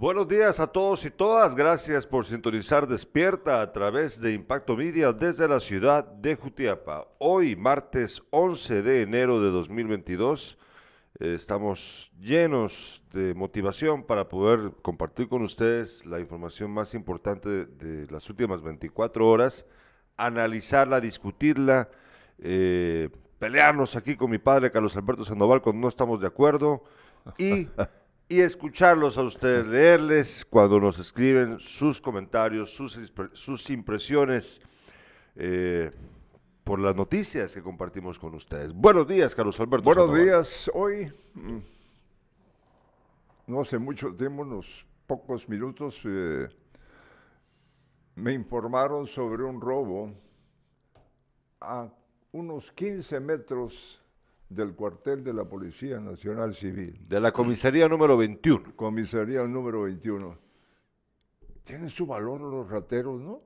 Buenos días a todos y todas. Gracias por sintonizar Despierta a través de Impacto Media desde la ciudad de Jutiapa. Hoy, martes 11 de enero de 2022, eh, estamos llenos de motivación para poder compartir con ustedes la información más importante de, las últimas 24 horas, analizarla, discutirla, eh, pelearnos aquí con mi padre Carlos Alberto Sandoval cuando no estamos de acuerdo y y escucharlos a ustedes, leerles cuando nos escriben sus comentarios, sus, sus impresiones eh, por las noticias que compartimos con ustedes. Buenos días, Carlos Alberto. Buenos días. Hoy, mm, no hace mucho tiempo, unos pocos minutos, eh, me informaron sobre un robo a unos 15 metros del cuartel de la Policía Nacional Civil. De la comisaría número 21. Comisaría número 21. Tienen su valor los rateros, ¿no?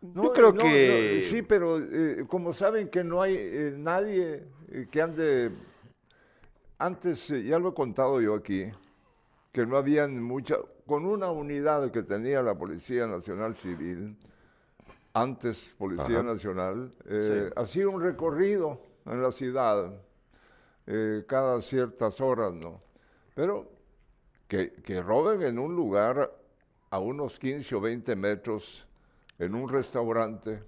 Yo creo que... sí, pero eh, como saben que no hay eh, nadie eh, que ande... Antes, ya lo he contado yo aquí, que no habían mucha... Con una unidad que tenía la Policía Nacional Civil, antes Policía Nacional, hacía un recorrido en la ciudad eh, cada ciertas horas, ¿no? Pero que, roben en un lugar a unos 15 o 20 metros, en un restaurante.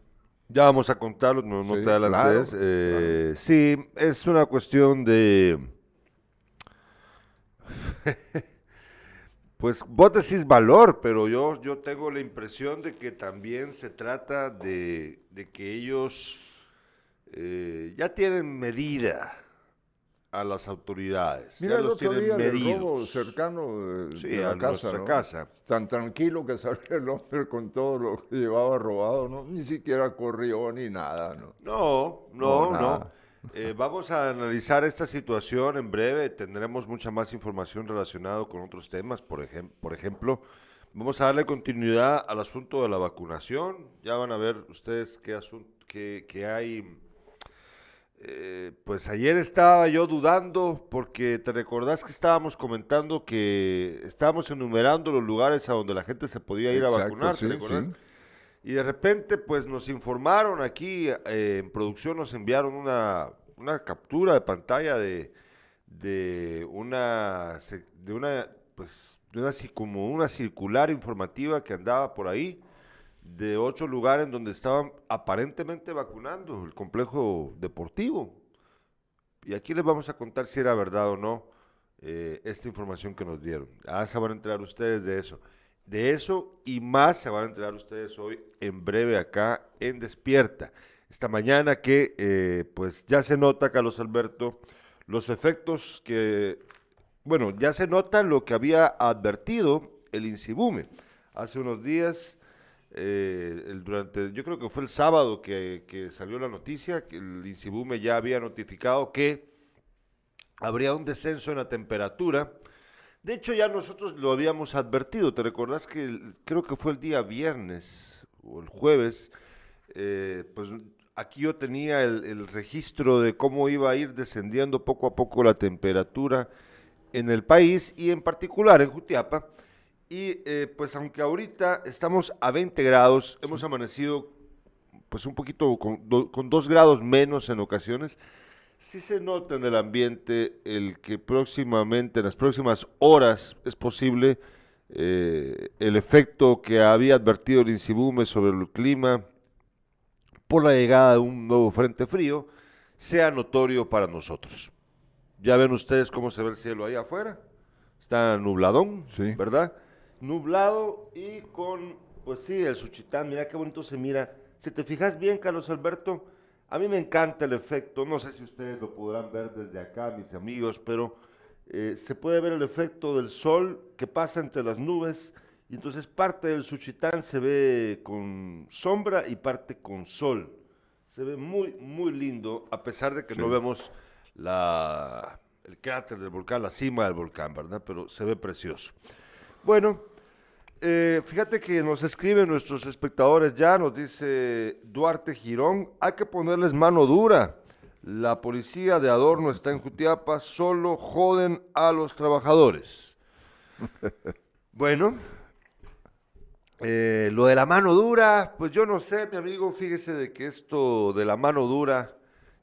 Ya vamos a contarlo, no, te adelantes. Eh, sí, es una cuestión de... pues vos decís valor, pero yo, yo tengo la impresión de que también se trata de, que ellos eh, ya tienen medida a las autoridades. Mira, ya los tienen medidos. cercano de, a casa, casa. Tan tranquilo que salió el hombre con todo lo que llevaba robado, ¿no? Ni siquiera corrió ni nada, ¿no? No, no, no. Eh, vamos a analizar esta situación en breve. Tendremos mucha más información relacionada con otros temas. Por, por ejemplo, vamos a darle continuidad al asunto de la vacunación. Ya van a ver ustedes qué, asunto, qué, qué hay eh, pues ayer estaba yo dudando porque te recordás que estábamos comentando que estábamos enumerando los lugares a donde la gente se podía ir a vacunar, Y de repente pues nos informaron aquí eh, en producción, nos enviaron una, captura de pantalla de, de una, de una, pues, de una, como una circular informativa que andaba por ahí de ocho lugares donde estaban aparentemente vacunando el complejo deportivo. Y aquí les vamos a contar si era verdad o no eh, esta información que nos dieron. Ah, se van a enterar ustedes de eso. De eso y más se van a enterar ustedes hoy en breve acá en Despierta. Esta mañana que eh, pues ya se nota, Carlos Alberto, los efectos que, bueno, ya se nota lo que había advertido el Incibume. Hace unos días eh, durante, yo creo que fue el sábado que, salió la noticia, que el INSIBUME ya había notificado que habría un descenso en la temperatura. De hecho, ya nosotros lo habíamos advertido. ¿Te recordás que creo que fue el día viernes o el jueves? Eh, pues aquí yo tenía el, el, registro de cómo iba a ir descendiendo poco a poco la temperatura en el país y en particular en Jutiapa. Y eh, pues aunque ahorita estamos a 20 grados, hemos amanecido pues un poquito con, con dos grados menos en ocasiones, sí se nota en el ambiente el que próximamente, en las próximas horas, es posible eh, el efecto que había advertido el Insibume sobre el clima por la llegada de un nuevo frente frío sea notorio para nosotros. Ya ven ustedes cómo se ve el cielo ahí afuera. Está nubladón, sí. ¿verdad? Nublado y con, pues sí, el Suchitán, mira qué bonito se mira. Si te fijas bien, Carlos Alberto, a mí me encanta el efecto, no sé si ustedes lo podrán ver desde acá, mis amigos, pero eh, se puede ver el efecto del sol que pasa entre las nubes y entonces parte del Suchitán se ve con sombra y parte con sol. Se ve muy, muy lindo, a pesar de que no vemos la, el cráter del volcán, la cima del volcán, ¿verdad? Pero se ve precioso. Bueno, eh, fíjate que nos escriben nuestros espectadores ya, nos dice Duarte Girón, hay que ponerles mano dura. La policía de Adorno está en Jutiapa, solo joden a los trabajadores. Bueno, eh, lo de la mano dura, pues yo no sé, mi amigo, fíjese de que esto de la mano dura,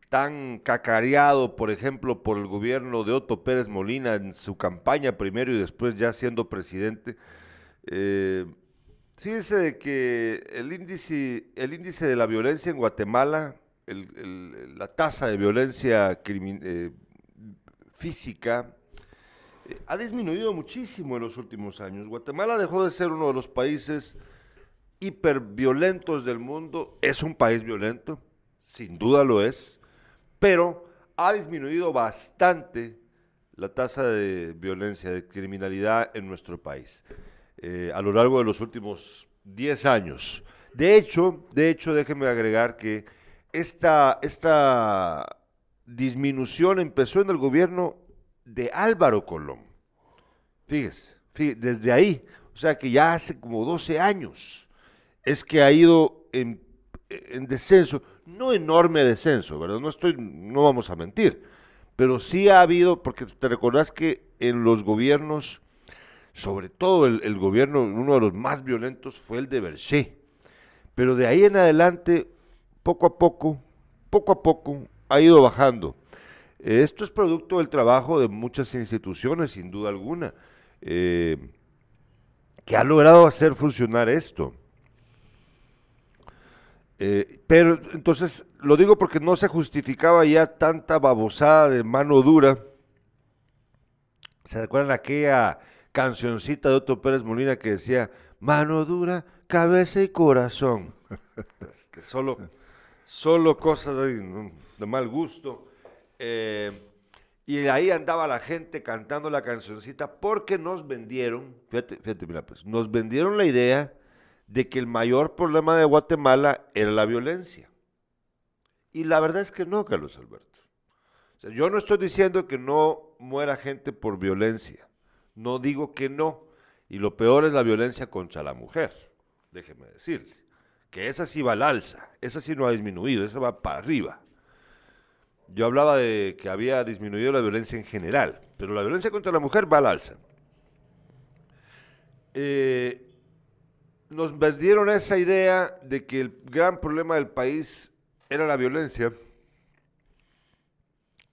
tan cacareado, por ejemplo, por el gobierno de Otto Pérez Molina en su campaña primero y después ya siendo presidente, eh, fíjese de que el índice, el índice de la violencia en Guatemala, la tasa de violencia eh, física, ha disminuido muchísimo en los últimos años. Guatemala dejó de ser uno de los países hiperviolentos del mundo. Es un país violento, sin duda lo es, pero ha disminuido bastante la tasa de violencia, de criminalidad en nuestro país eh, a lo largo de los últimos 10 años. De hecho, de hecho, déjenme agregar que esta, esta disminución empezó en el gobierno de Álvaro Colón. Fíjese, desde ahí, o sea que ya hace como 12 años es que ha ido en, descenso, no enorme descenso, ¿verdad? No estoy, no vamos a mentir, pero sí ha habido, porque te recordás que en los gobiernos, sobre todo el, gobierno, uno de los más violentos fue el de Berché, pero de ahí en adelante, poco a poco, poco a poco, ha ido bajando. Esto es producto del trabajo de muchas instituciones, sin duda alguna, eh, que ha logrado hacer funcionar esto. Eh, pero entonces, lo digo porque no se justificaba ya tanta babosada de mano dura. ¿Se recuerdan aquella cancioncita de Otto Pérez Molina que decía, mano dura, cabeza y corazón? que solo, solo cosas de mal gusto. Eh, y ahí andaba la gente cantando la cancioncita porque nos vendieron, fíjate, fíjate, mira, pues, nos vendieron la idea de que el mayor problema de Guatemala era la violencia. Y la verdad es que no, Carlos Alberto. yo no estoy diciendo que no muera gente por violencia. No digo que no. Y lo peor es la violencia contra la mujer. Déjeme decirle. Que esa sí va al alza. Esa sí no ha disminuido. Esa va para arriba. Yo hablaba de que había disminuido la violencia en general, pero la violencia contra la mujer va al alza. Eh, nos vendieron esa idea de que el gran problema del país era la violencia.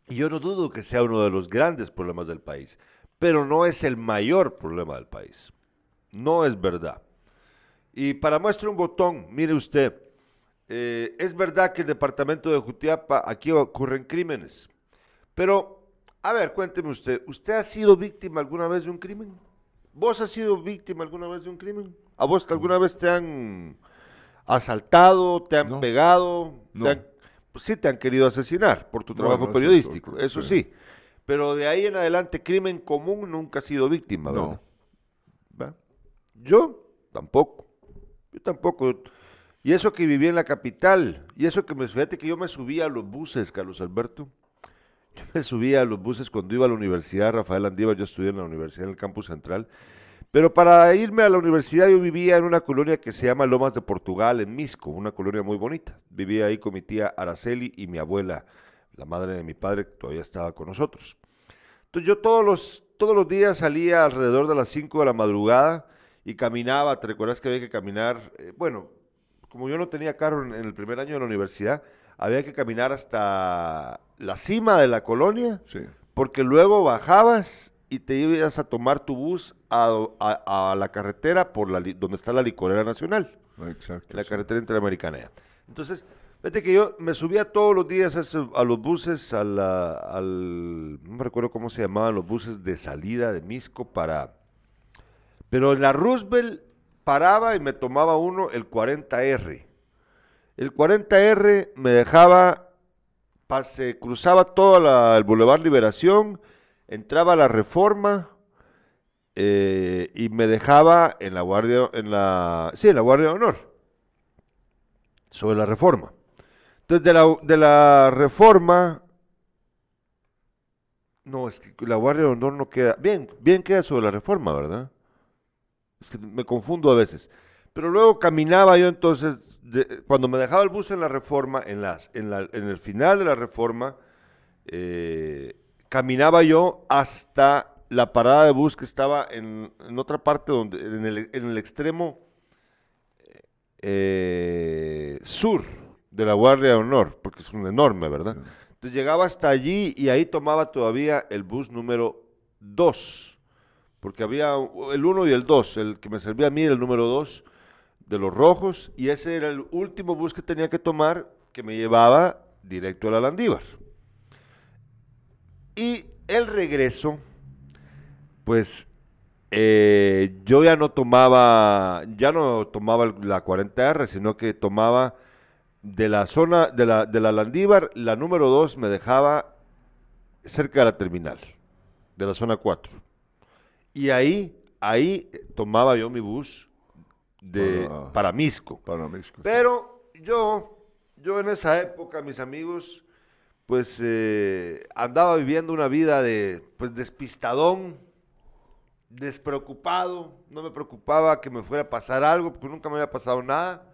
Y yo no dudo que sea uno de los grandes problemas del país, pero no es el mayor problema del país. No es verdad. Y para muestra un botón, mire usted, eh, es verdad que el departamento de Jutiapa, aquí ocurren crímenes, pero, a ver, cuénteme usted, ¿usted ha sido víctima alguna vez de un crimen? ¿Vos has sido víctima alguna vez de un crimen? ¿A vos alguna vez te han asaltado, te han pegado? pues sí te han querido asesinar por tu trabajo periodístico, eso, sí. Pero de ahí en adelante, crimen común nunca ha sido víctima, ¿verdad? No. Yo tampoco. Yo tampoco. Y eso que vivía en la capital, y eso que me, fíjate que yo me subía a los buses, Carlos Alberto. Yo me subía a los buses cuando iba a la universidad, Rafael Andívar, yo estudié en la universidad en el campus central. Pero para irme a la universidad yo vivía en una colonia que se llama Lomas de Portugal, en Misco, una colonia muy bonita. Vivía ahí con mi tía Araceli y mi abuela, la madre de mi padre, todavía estaba con nosotros. Entonces yo todos los, todos los días salía alrededor de las 5 de la madrugada y caminaba, ¿te recuerdas que había que caminar? Eh, bueno, como yo no tenía carro en, el primer año de la universidad, había que caminar hasta la cima de la colonia, porque luego bajabas y te ibas a tomar tu bus a, la carretera por la, donde está la licorera nacional. Exacto. La carretera interamericana. Entonces, fíjate que yo me subía todos los días a, los buses, al, no me recuerdo cómo se llamaban los buses de salida de Misco para... Pero en la Roosevelt paraba y me tomaba uno, el 40R. El 40R me dejaba, pase, cruzaba todo el Boulevard Liberación, entraba a la Reforma eh, y me dejaba en la Guardia, en la, sí, en la Guardia de Honor, sobre la Reforma. Entonces, de la, de la Reforma, no, es que la Guardia de Honor no queda, bien, bien queda sobre la Reforma, ¿verdad? me confundo a veces. Pero luego caminaba yo entonces, cuando me dejaba el bus en la reforma, en, las, en, el final de la reforma, eh, caminaba yo hasta la parada de bus que estaba en, otra parte, donde en el, extremo eh, sur de la Guardia de Honor, porque es un enorme, ¿verdad? Entonces llegaba hasta allí y ahí tomaba todavía el bus número 2, porque había el 1 y el 2, el que me servía a mí el número 2 de los rojos, y ese era el último bus que tenía que tomar que me llevaba directo a la Landívar. Y el regreso, pues eh, yo ya no tomaba, ya no tomaba la 40R, sino que tomaba de la zona de la, de la Landívar, la número 2 me dejaba cerca de la terminal, de la zona 4. Y ahí, ahí tomaba yo mi bus de, para, Misco. Pero yo, yo en esa época, mis amigos, pues eh, andaba viviendo una vida de pues despistadón, despreocupado, no me preocupaba que me fuera a pasar algo, porque nunca me había pasado nada.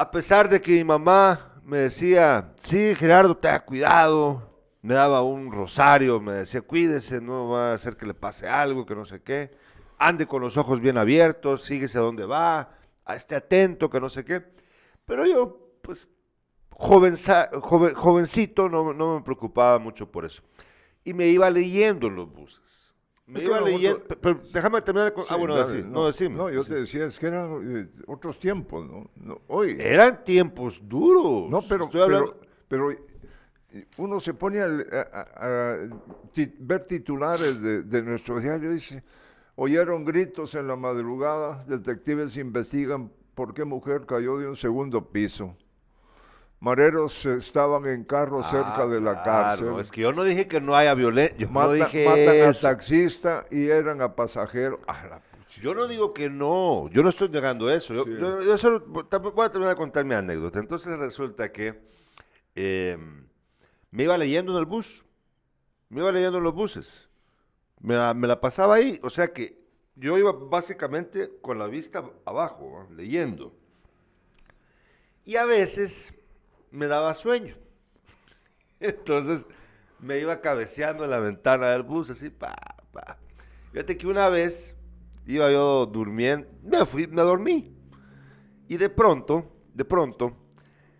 A pesar de que mi mamá me decía, sí, Gerardo, tenga cuidado, me daba un rosario, me decía, cuídese, no va a hacer que le pase algo, que no sé qué, ande con los ojos bien abiertos, síguese a dónde va, esté atento, que no sé qué. Pero yo, pues, jovencito, no, me preocupaba mucho por eso. Y me iba leyendo en los buses. Me iba leyendo, pero déjame terminar con... ah, bueno, no, decime. No, yo te decía, es que eran eh, otros tiempos, ¿no? Hoy... Eran tiempos duros. No, pero, pero, uno se pone a, ver titulares de, de, nuestro diario y dice, oyeron gritos en la madrugada, detectives investigan por qué mujer cayó de un segundo piso mareros estaban en carro ah, cerca de la cárcel. Es que yo no dije que no haya violencia. Yo no dije matan al taxista y eran a pasajero. yo no digo que no, yo no estoy negando eso. Yo, solo voy a terminar de contar mi anécdota. Entonces resulta que em, me iba leyendo en el bus, me iba leyendo en los buses, me la, pasaba ahí, o sea que yo iba básicamente con la vista abajo, leyendo. Y a veces me daba sueño. Entonces me iba cabeceando en la ventana del bus, así, pa, pa. Fíjate que una vez iba yo durmiendo, me fui, me dormí. Y de pronto, de pronto,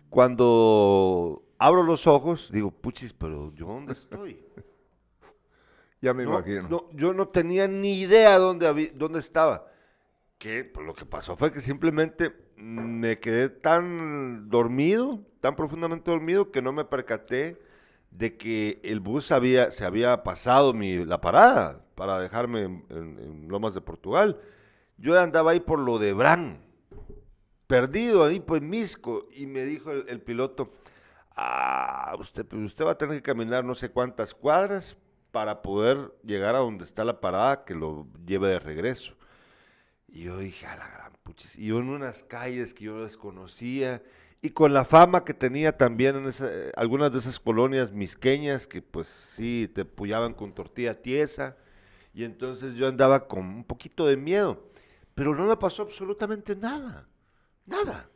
cuando abro los ojos, digo, puchis, pero ¿yo dónde estoy? ya me imagino. No, yo no tenía ni idea dónde, dónde estaba. Que pues, lo que pasó fue que simplemente me quedé tan dormido, tan profundamente dormido, que no me percaté de que el bus había, se había pasado mi, la parada para dejarme en, Lomas de Portugal. Yo andaba ahí por lo de Bran, perdido ahí por Misco, y me dijo el, piloto, ah, usted, pues, usted va a tener que caminar no sé cuántas cuadras para poder llegar a donde está la parada que lo lleve de regreso. Y yo dije, a la Y en unas calles que yo desconocía y con la fama que tenía también en algunas de esas colonias misqueñas que pues sí te puyaban con tortilla tiesa. Y entonces yo andaba con un poquito de miedo. Pero no me pasó absolutamente nada. Nada.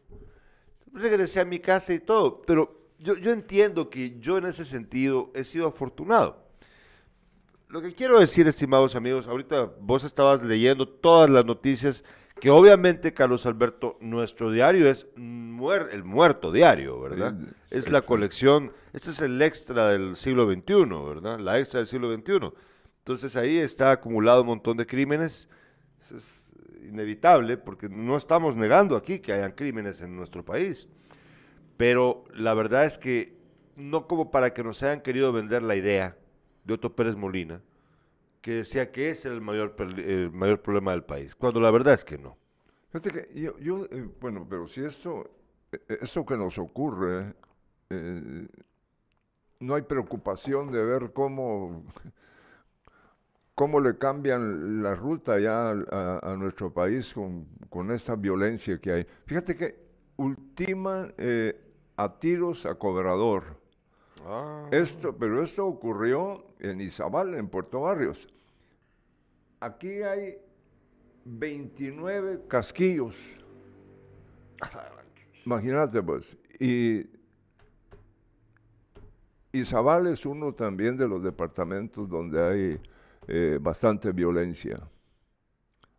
Regresé a mi casa y todo. Pero yo, yo entiendo que yo en ese sentido he sido afortunado. Lo que quiero decir, estimados amigos, ahorita vos estabas leyendo todas las noticias que obviamente, Carlos Alberto, nuestro diario es el muerto diario, ¿verdad? es la colección, este es el extra del siglo XXI, ¿verdad? La extra del siglo XXI. Entonces ahí está acumulado un montón de crímenes. es inevitable porque no estamos negando aquí que hayan crímenes en nuestro país. Pero la verdad es que no como para que nos hayan querido vender la idea de Otto Pérez Molina, que decía que era el mayor, el mayor problema del país, cuando la verdad es que no. Fíjate que yo, yo eh, bueno, pero si esto, eh, esto que nos ocurre, eh, no hay preocupación de ver cómo, cómo le cambian la ruta ya a, nuestro país con, con, esta violencia que hay. Fíjate que ultiman a tiros a cobrador. Ah. Esto, pero esto ocurrió en Izabal, en Puerto Barrios. Aquí hay 29 casquillos. Imagínate, pues. Y Izabal es uno también de los departamentos donde hay eh, bastante violencia.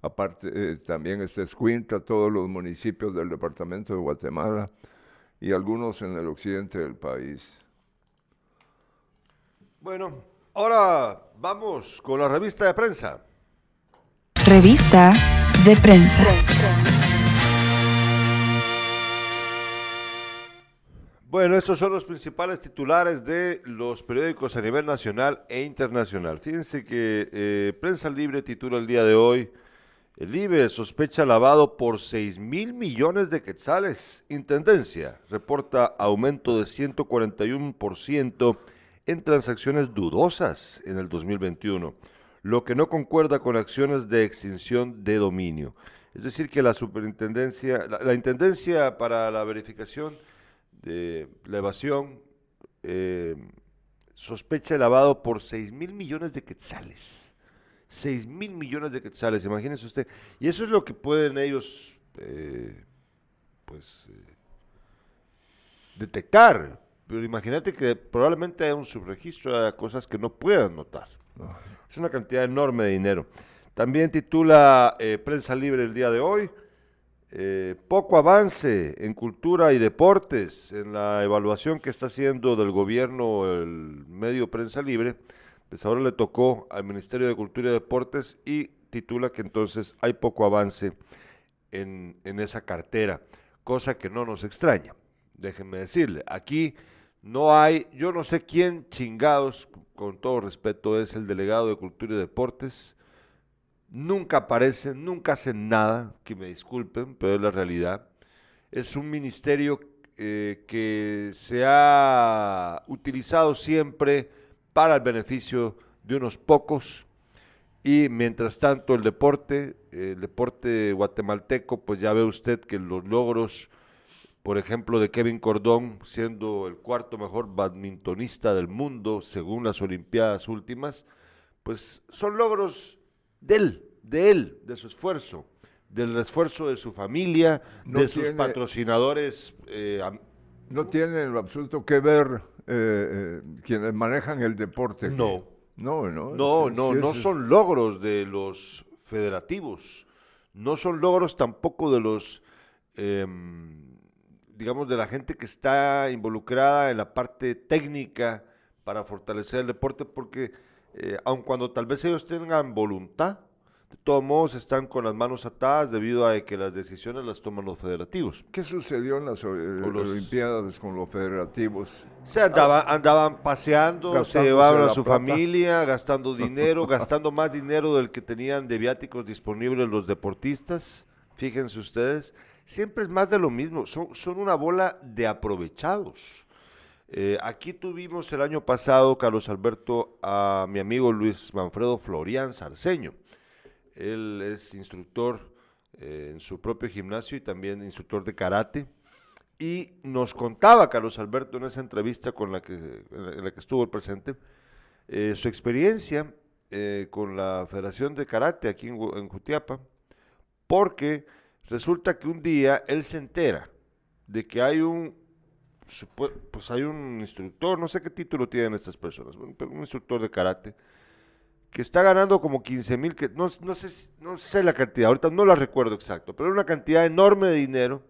Aparte, eh, también está Escuintla, todos los municipios del departamento de Guatemala y algunos en el occidente del país. Bueno, ahora vamos con la revista de prensa. Revista de prensa. Bueno, estos son los principales titulares de los periódicos a nivel nacional e internacional. Fíjense que eh, Prensa Libre titula el día de hoy, el IBE sospecha lavado por 6 mil millones de quetzales. Intendencia reporta aumento de 141% en transacciones dudosas en el 2021, lo que no concuerda con acciones de extinción de dominio. Es decir, que la superintendencia, la, intendencia para la verificación de la evasión eh, sospecha el lavado por 6 mil millones de quetzales. 6 mil millones de quetzales, imagínese usted. Y eso es lo que pueden ellos, eh, pues, eh, detectar. Pero imagínate que probablemente haya un subregistro de cosas que no puedan notar. Es una cantidad enorme de dinero. También titula eh, Prensa Libre el día de hoy. Eh, poco avance en cultura y deportes en la evaluación que está haciendo del gobierno el medio Prensa Libre. Pues ahora le tocó al Ministerio de Cultura y Deportes y titula que entonces hay poco avance en, en esa cartera, cosa que no nos extraña. Déjenme decirle, aquí no hay, yo no sé quién chingados, con todo respeto, es el delegado de Cultura y Deportes. Nunca aparece, nunca hacen nada, que me disculpen, pero es la realidad. Es un ministerio eh, que se ha utilizado siempre para el beneficio de unos pocos y mientras tanto el deporte, el deporte guatemalteco, pues ya ve usted que los logros por ejemplo, de Kevin Cordón, siendo el cuarto mejor badmintonista del mundo según las Olimpiadas últimas, pues son logros de él, de él, de su esfuerzo, del esfuerzo de su familia, de sus patrocinadores. Eh, no tiene en lo absoluto que ver eh, eh, quienes manejan el deporte. No. No, no. No, no, no son logros de los federativos, no son logros tampoco de los em, digamos, de la gente que está involucrada en la parte técnica para fortalecer el deporte, porque eh, aun cuando tal vez ellos tengan voluntad, de todos modos están con las manos atadas debido a que las decisiones las toman los federativos. ¿Qué sucedió en las eh, Olimpiadas con los federativos? Se andaban, andaban paseando, se llevaban a su familia, gastando dinero, gastando más dinero del que tenían de viáticos disponibles los deportistas, fíjense ustedes siempre es más de lo mismo, son, son una bola de aprovechados. Eh, aquí tuvimos el año pasado, Carlos Alberto, a mi amigo Luis Manfredo Florian Sarceño. Él es instructor eh, en su propio gimnasio y también instructor de karate. Y nos contaba Carlos Alberto en esa entrevista con la que, en la que estuvo el presente, eh, su experiencia con la Federación de Karate aquí en, en Jutiapa, porque Resulta que un día él se entera de que hay un, pues hay un instructor, no sé qué título tienen estas personas, un, instructor de karate, que está ganando como 15 mil, que no, no, sé, no sé la cantidad, ahorita no la recuerdo exacto, pero una cantidad enorme de dinero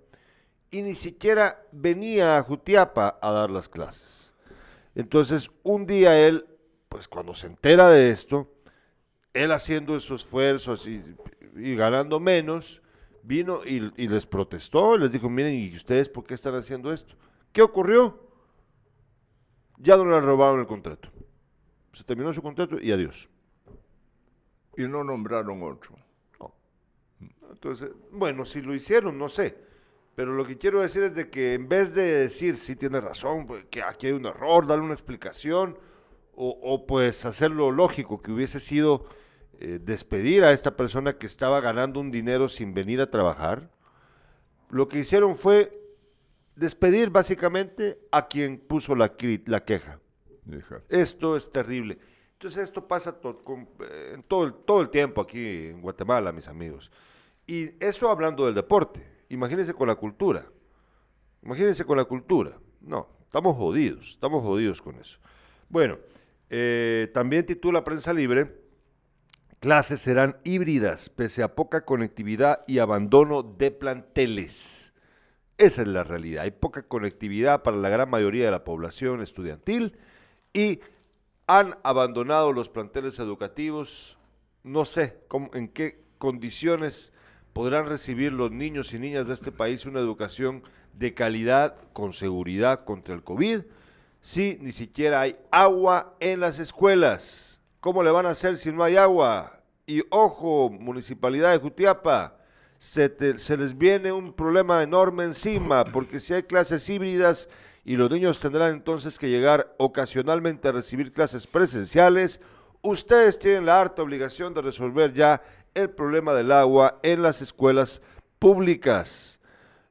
y ni siquiera venía a Jutiapa a dar las clases. Entonces, un día él, pues cuando se entera de esto, él haciendo esos esfuerzos y ganando menos, vino y, les protestó, les dijo, miren, ¿y ustedes por qué están haciendo esto? ¿Qué ocurrió? Ya no le robaron el contrato. Se terminó su contrato y adiós. Y no nombraron otro. Entonces, bueno, si lo hicieron, no sé. Pero lo que quiero decir es de que en vez de decir, sí tiene razón, pues, que aquí hay un error, darle una explicación, o, o pues hacerlo lógico, que hubiese sido eh, despedir a esta persona que estaba ganando un dinero sin venir a trabajar, lo que hicieron fue despedir básicamente a quien puso la, la queja. Esto es terrible. Entonces esto pasa eh, en todo el, todo el tiempo aquí en Guatemala, mis amigos. Y eso hablando del deporte. Imagínense con la cultura. Imagínense con la cultura. No, estamos jodidos, estamos jodidos con eso. Bueno, eh, también titula Prensa Libre clases serán híbridas, pese a poca conectividad y abandono de planteles. Esa es la realidad. Hay poca conectividad para la gran mayoría de la población estudiantil y han abandonado los planteles educativos. No sé cómo, en qué condiciones podrán recibir los niños y niñas de este país una educación de calidad con seguridad contra el COVID si ni siquiera hay agua en las escuelas. ¿Cómo le van a hacer si no hay agua? Y ojo, Municipalidad de Jutiapa, se, les viene un problema enorme encima, porque si hay clases híbridas y los niños tendrán entonces que llegar ocasionalmente a recibir clases presenciales, ustedes tienen la harta obligación de resolver ya el problema del agua en las escuelas públicas.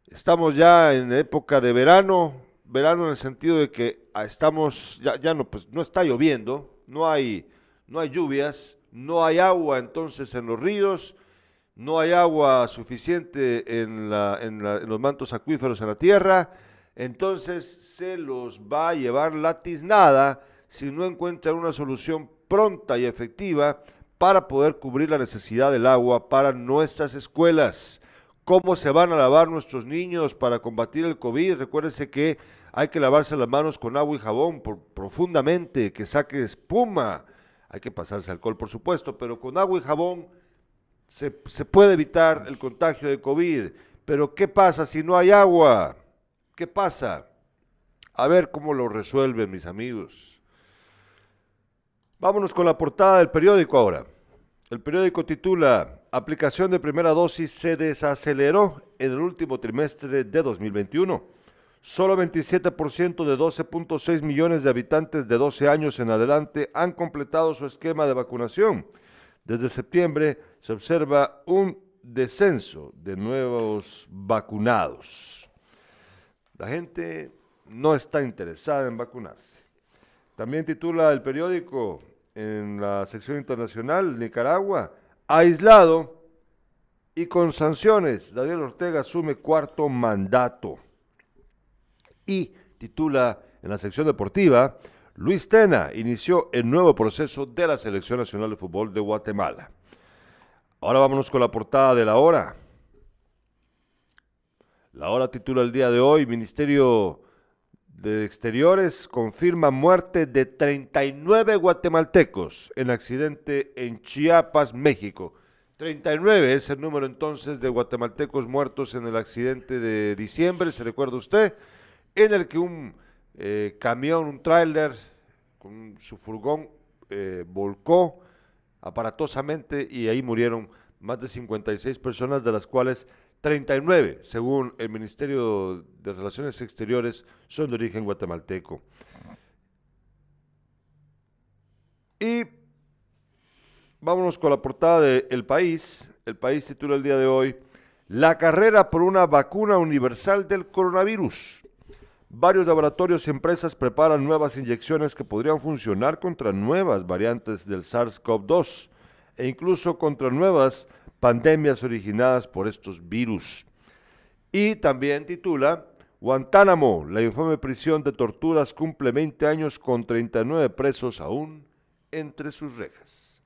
Estamos ya en época de verano, verano en el sentido de que ah, estamos, ya, ya no, pues no está lloviendo, no hay, no hay lluvias, no hay agua entonces en los ríos, no hay agua suficiente en, los mantos acuíferos en la tierra, entonces se los va a llevar la tiznada si no encuentran una solución pronta y efectiva para poder cubrir la necesidad del agua para nuestras escuelas. ¿Cómo se van a lavar nuestros niños para combatir el COVID? Recuérdense que hay que lavarse las manos con agua y jabón profundamente, que saque espuma. Hay que pasarse alcohol, por supuesto, pero con agua y jabón se, se puede evitar el contagio de COVID. Pero ¿qué pasa si no hay agua? ¿Qué pasa? A ver cómo lo resuelven mis amigos. Vámonos con la portada del periódico ahora. El periódico titula Aplicación de primera dosis se desaceleró en el último trimestre de 2021. Solo 27% de 12.6 millones de habitantes de 12 años en adelante han completado su esquema de vacunación. Desde septiembre se observa un descenso de nuevos vacunados. La gente no está interesada en vacunarse. También titula el periódico en la sección internacional, Nicaragua, aislado y con sanciones. Daniel Ortega asume cuarto mandato. Y titula en la sección deportiva, Luis Tena inició el nuevo proceso de la Selección Nacional de Fútbol de Guatemala. Ahora vámonos con la portada de la hora. La hora titula el día de hoy, Ministerio de Exteriores confirma muerte de 39 guatemaltecos en accidente en Chiapas, México. 39 es el número entonces de guatemaltecos muertos en el accidente de diciembre, se recuerda usted, en el que un eh, camión, un tráiler con su furgón eh, volcó aparatosamente y ahí murieron más de 56 personas, de las cuales 39, según el Ministerio de Relaciones Exteriores, son de origen guatemalteco. Y vámonos con la portada de El País. El País titula el día de hoy, La carrera por una vacuna universal del coronavirus. Varios laboratorios y empresas preparan nuevas inyecciones que podrían funcionar contra nuevas variantes del SARS-CoV-2 e incluso contra nuevas pandemias originadas por estos virus. Y también titula Guantánamo, la infame prisión de torturas cumple 20 años con 39 presos aún entre sus rejas.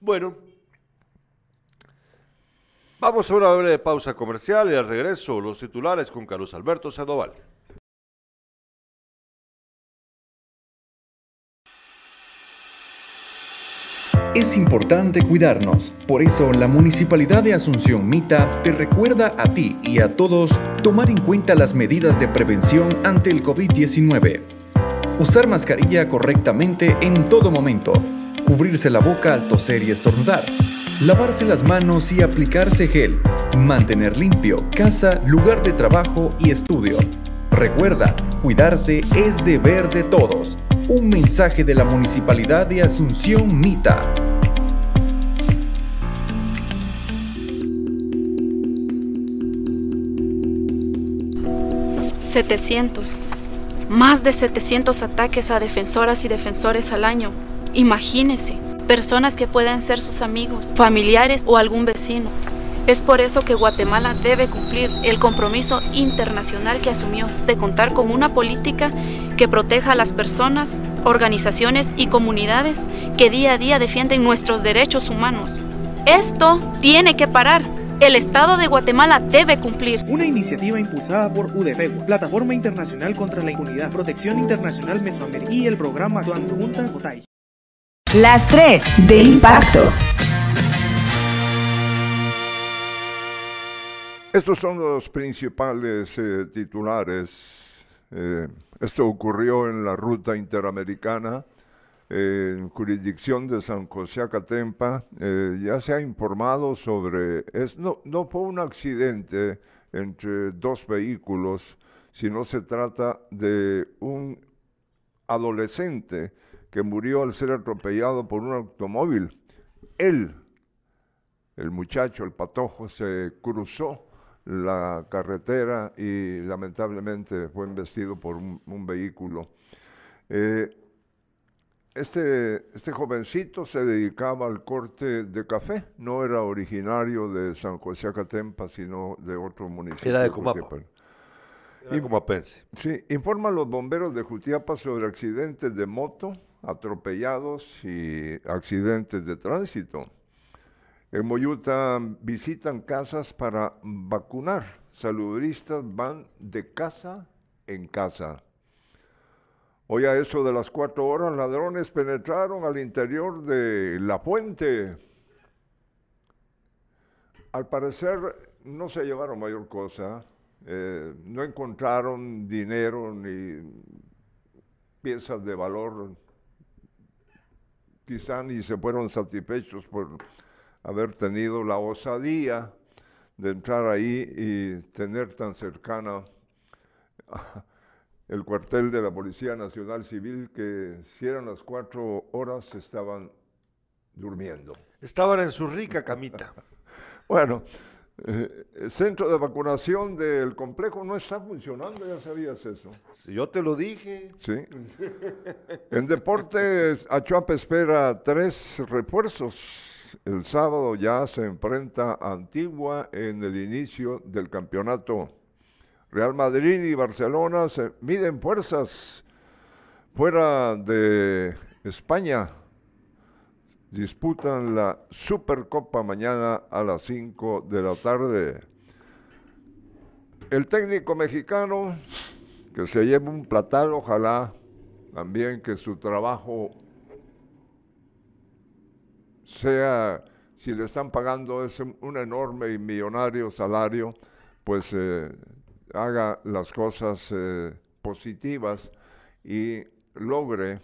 Bueno, vamos a una breve pausa comercial y al regreso los titulares con Carlos Alberto Sandoval. Es importante cuidarnos, por eso la Municipalidad de Asunción Mita te recuerda a ti y a todos tomar en cuenta las medidas de prevención ante el COVID-19. Usar mascarilla correctamente en todo momento, cubrirse la boca al toser y estornudar, lavarse las manos y aplicarse gel, mantener limpio casa, lugar de trabajo y estudio. Recuerda, cuidarse es deber de todos. Un mensaje de la Municipalidad de Asunción Mita. 700. Más de 700 ataques a defensoras y defensores al año. Imagínese, personas que pueden ser sus amigos, familiares o algún vecino. Es por eso que Guatemala debe cumplir el compromiso internacional que asumió de contar con una política que proteja a las personas, organizaciones y comunidades que día a día defienden nuestros derechos humanos. Esto tiene que parar. El Estado de Guatemala debe cumplir. Una iniciativa impulsada por UDEPEGUA, Plataforma Internacional contra la Impunidad, Protección Internacional Mesoamericana y el programa Actuando Juntas. Las tres de impacto. Estos son los principales eh, titulares. Eh, esto ocurrió en la ruta interamericana, eh, en jurisdicción de San José Acatempa. ya se ha informado sobre... Es, no, no fue un accidente entre dos vehículos, sino se trata de un adolescente que murió al ser atropellado por un automóvil. Él, el muchacho, el patojo, se cruzó la carretera y lamentablemente fue embestido por un, vehículo. Eh, este, este jovencito se dedicaba al corte de café, no era originario de San José Acatempa, sino de otro municipio. Era de Comapa. Era Sí, informan los bomberos de Jutiapa sobre accidentes de moto, atropellados y accidentes de tránsito. En Moyuta visitan casas para vacunar. Saludistas van de casa en casa. Hoy a eso de las cuatro horas, ladrones penetraron al interior de la fuente. Al parecer no se llevaron mayor cosa, eh, no encontraron dinero ni piezas de valor, quizá ni se fueron satisfechos por haber tenido la osadía de entrar ahí y tener tan cercana el cuartel de la Policía Nacional Civil que si eran las cuatro horas estaban durmiendo. Estaban en su rica camita. bueno, eh, el centro de vacunación del complejo no está funcionando, ya sabías eso. Si yo te lo dije. Sí. en deportes, Achuapa espera tres refuerzos el sábado ya se enfrenta a Antigua en el inicio del campeonato. Real Madrid y Barcelona se miden fuerzas fuera de España. Disputan la Supercopa mañana a las 5 de la tarde. El técnico mexicano que se lleve un platal, ojalá también que su trabajo sea, si le están pagando ese, un enorme y millonario salario, pues eh, haga las cosas eh, positivas y logre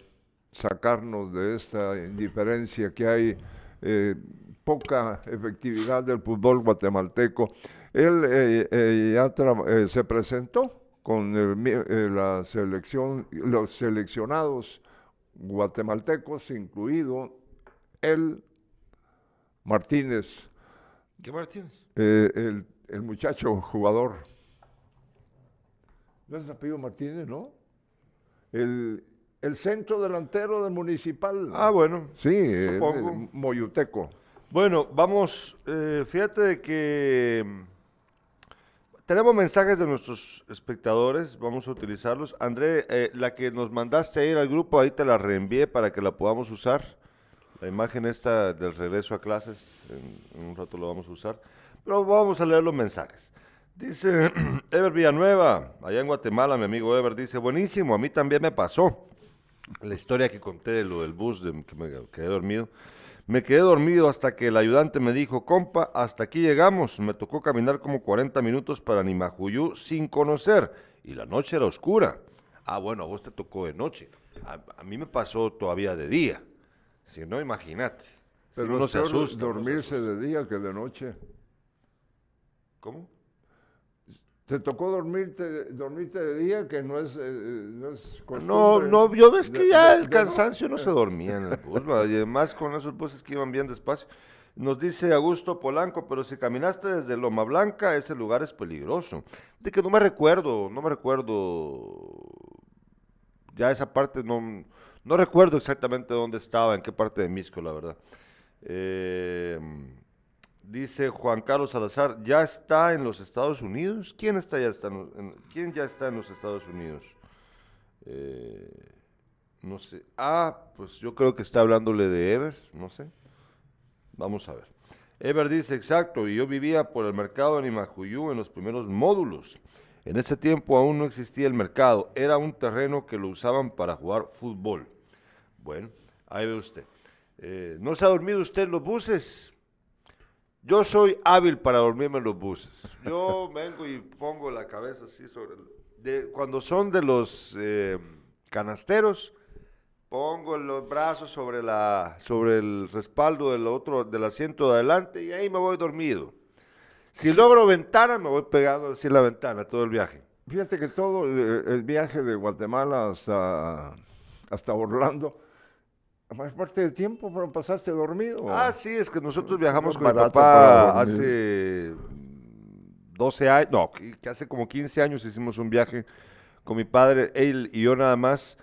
sacarnos de esta indiferencia que hay, eh, poca efectividad del fútbol guatemalteco. Él ya se presentó con la selección, los seleccionados guatemaltecos, incluido él Martínez. ¿Qué Martínez? Eh, el, muchacho jugador. ¿No es el apellido Martínez, no? El, centro delantero del municipal. Ah, bueno. Sí, eh, Moyuteco. Bueno, vamos, eh, fíjate que mm, tenemos mensajes de nuestros espectadores, vamos a utilizarlos. André, la que nos mandaste a ir al grupo, ahí te la reenvié para que la podamos usar. La imagen esta del regreso a clases, en, un rato lo vamos a usar, pero vamos a leer los mensajes. Dice Ever Villanueva, allá en Guatemala, mi amigo Ever, dice, buenísimo, a mí también me pasó. La historia que conté de lo del bus, de que me quedé dormido. Me quedé dormido hasta que el ayudante me dijo, compa, hasta aquí llegamos. Me tocó caminar como 40 minutos para Nimajuyú sin conocer. Y la noche era oscura. Ah, bueno, a vos te tocó de noche. a mí me pasó todavía de día. Si no, imagínate. Pero uno se asusta. Dormirse de día que de noche. ¿Cómo? ¿Te tocó dormirte, dormirte de día que no es, eh, no No, no, yo ves que ya el cansancio no se dormía en el bus, y además con esos buses que iban bien despacio. Nos dice Augusto Polanco, pero si caminaste desde Loma Blanca, ese lugar es peligroso. De que no me recuerdo, no me recuerdo. Ya esa parte no, no recuerdo exactamente dónde estaba, en qué parte de Misco, la verdad. Eh, Dice Juan Carlos Salazar, ¿ya está en los Estados Unidos? ¿Quién, está ya, está en, ¿quién ya está en los Estados Unidos? Eh, no sé. Ah, pues yo creo que está hablándole de Ever, no sé. Vamos a ver. Ever dice, exacto, y yo vivía por el mercado en Imajuyú en los primeros módulos. En ese tiempo aún no existía el mercado, era un terreno que lo usaban para jugar fútbol. Bueno, ahí ve usted. Eh, ¿No se ha dormido usted en los buses? Yo soy hábil para dormirme en los buses. Yo vengo y pongo la cabeza así sobre... de, cuando son de los eh, canasteros, pongo los brazos sobre, la, sobre el respaldo del, otro, del asiento de adelante y ahí me voy dormido. Si logro ventana, me voy pegando así en la ventana todo el viaje. Fíjate que todo el, el viaje de Guatemala hasta, hasta Orlando más parte del tiempo pasarse dormido. Ah, sí, es que nosotros viajamos con mi papá hace 12 años, no, que que hace como 15 años hicimos un viaje con mi padre, él y yo nada más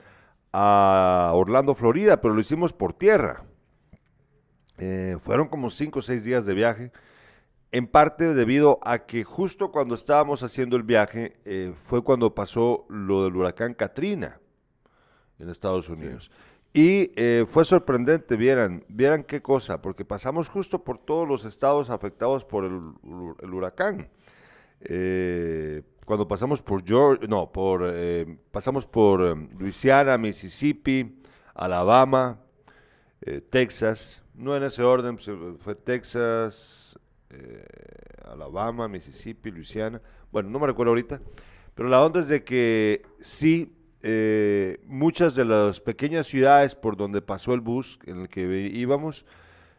a Orlando, Florida, pero lo hicimos por tierra. Eh, fueron como 5 o 6 días de viaje, en parte debido a que justo cuando estábamos haciendo el viaje eh, fue cuando pasó lo del huracán Katrina en Estados Unidos. Y eh, fue sorprendente, vieran, vieran qué cosa, porque pasamos justo por todos los estados afectados por el, hu- el huracán. Eh, cuando pasamos por Georgia, no, por, eh, pasamos por eh, Luisiana, Mississippi, Alabama, Texas, no en ese orden, pues, fue Texas, Alabama, Mississippi, Luisiana, bueno, no me recuerdo ahorita, pero la onda es de que sí, eh, muchas de las pequeñas ciudades por donde pasó el bus en el que íbamos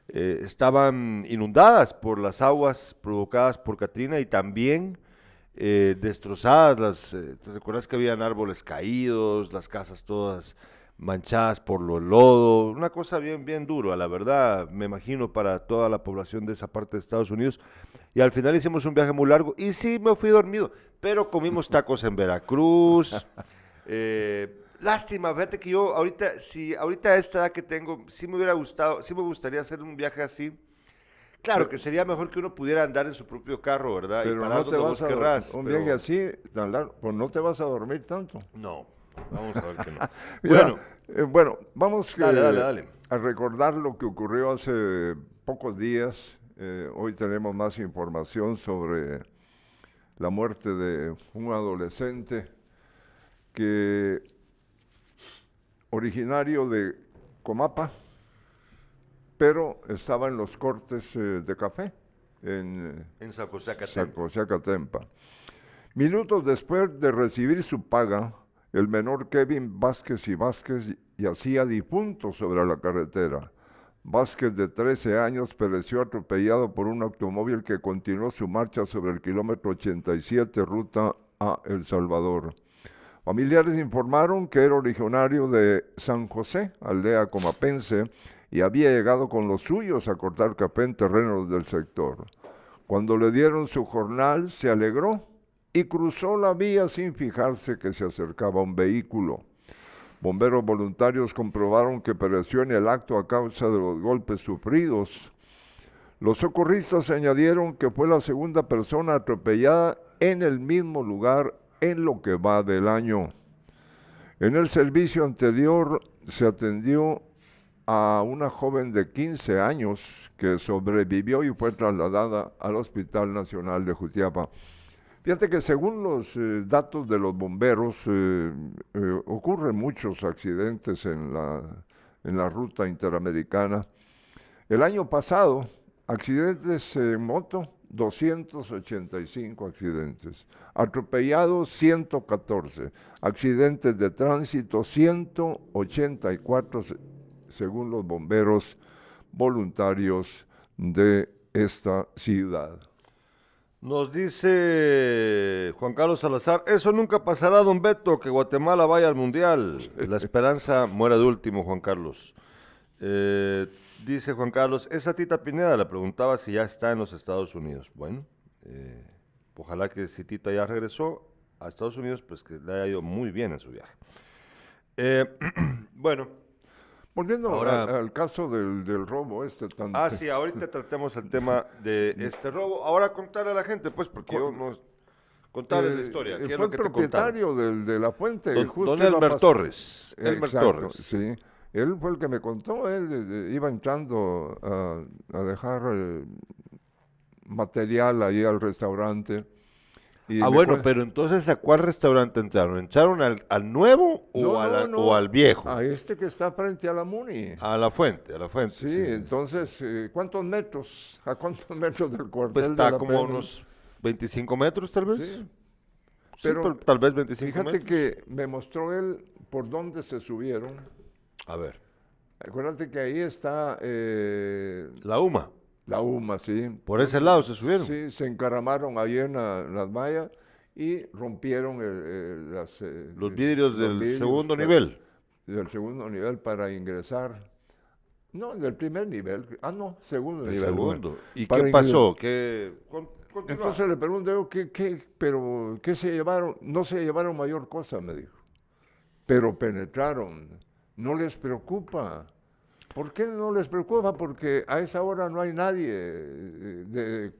eh, estaban inundadas por las aguas provocadas por Katrina y también eh, destrozadas. Las, ¿te recuerdas que habían árboles caídos, las casas todas manchadas por lo lodo? Una cosa bien, bien duro, a la verdad, me imagino, para toda la población de esa parte de Estados Unidos. Y al final hicimos un viaje muy largo y sí me fui dormido, pero comimos tacos en Veracruz. Eh, lástima, fíjate que yo ahorita, si ahorita esta edad que tengo, sí me hubiera gustado, sí me gustaría hacer un viaje así. Claro que sería mejor que uno pudiera andar en su propio carro, ¿verdad? y Pero parar no te donde vas vos a un pero- viaje así tan largo, pues no te vas a dormir tanto. No, vamos a ver que no. Mira, bueno, eh, bueno, vamos Dale, eh, dale, dale. a recordar lo que ocurrió hace pocos días. Eh, hoy tenemos más información sobre la muerte de un adolescente que originario de Comapa, pero estaba en los cortes eh, de café en eh, en. Minutos después de recibir su paga, el menor Kevin Vázquez y Vázquez yacía difunto sobre la carretera. Vázquez, de 13 años, pereció atropellado por un automóvil que continuó su marcha sobre el kilómetro 87, ruta a El Salvador. Familiares informaron que era originario de San José, aldea comapense, y había llegado con los suyos a cortar café en terrenos del sector. Cuando le dieron su jornal, se alegró y cruzó la vía sin fijarse que se acercaba un vehículo. Bomberos voluntarios comprobaron que pereció en el acto a causa de los golpes sufridos. Los socorristas añadieron que fue la segunda persona atropellada en el mismo lugar en lo que va del año. En el servicio anterior se atendió a una joven de 15 años que sobrevivió y fue trasladada al Hospital Nacional de Jutiapa. Fíjate que según los eh, datos de los bomberos, eh, eh, ocurren muchos accidentes en la, en la ruta interamericana. El año pasado, accidentes en moto, 285 accidentes. Atropellados, 114. Accidentes de tránsito, 184 se- según los bomberos voluntarios de esta ciudad. Nos dice Juan Carlos Salazar, eso nunca pasará, don Beto, que Guatemala vaya al Mundial. La esperanza muere de último, Juan Carlos. Eh, dice Juan Carlos, esa Tita Pineda le preguntaba si ya está en los Estados Unidos. Bueno, eh, ojalá que si Tita ya regresó a Estados Unidos, pues que le haya ido muy bien en su viaje. Eh, bueno, Volviendo Ahora- al, al caso del, del robo este tan... Ah, sí, ahorita tratemos el tema de este robo. Ahora contarle a la gente, pues, porque yo no... Contarles la Eh, historia. eh, ¿Qué es fue lo que el te propietario del, de la fuente. Don, justo don Elmer Torres. Elmer Exacto, Torres. Sí, él fue el que me contó, él iba entrando a, a dejar eh, material ahí al restaurante. y Ah, bueno, pero entonces, ¿a cuál restaurante entraron? ¿Entraron al, al nuevo o, No, a no, la- no, o al viejo? A este que está frente a la Muni. A la fuente, a la fuente. sí, entonces, eh, ¿cuántos metros? ¿A cuántos metros del cuartel Pues de está la como pena? unos 25 metros, tal vez. Sí, Sí, pero tal- tal vez 25 Fíjate metros. que me mostró él por dónde se subieron. A ver, Acuérdate que ahí está eh, la UMA. la UMA, sí. Por ese lado se subieron. Sí, se encaramaron ahí en la- las vallas y rompieron el- el- las, eh, Los eh, vidrios los del vidrios segundo para- nivel. Del segundo nivel para ingresar. No, del primer nivel. Ah, no, segundo El nivel. bueno. segundo. ¿Y Para qué pasó? ¿Qué? con-. Entonces le pregunté yo, ¿qué, qué, pero, ¿qué se llevaron? No se llevaron mayor cosa, me dijo. Pero penetraron. No les preocupa. ¿Por qué no les preocupa? Porque a esa hora no hay nadie eh, de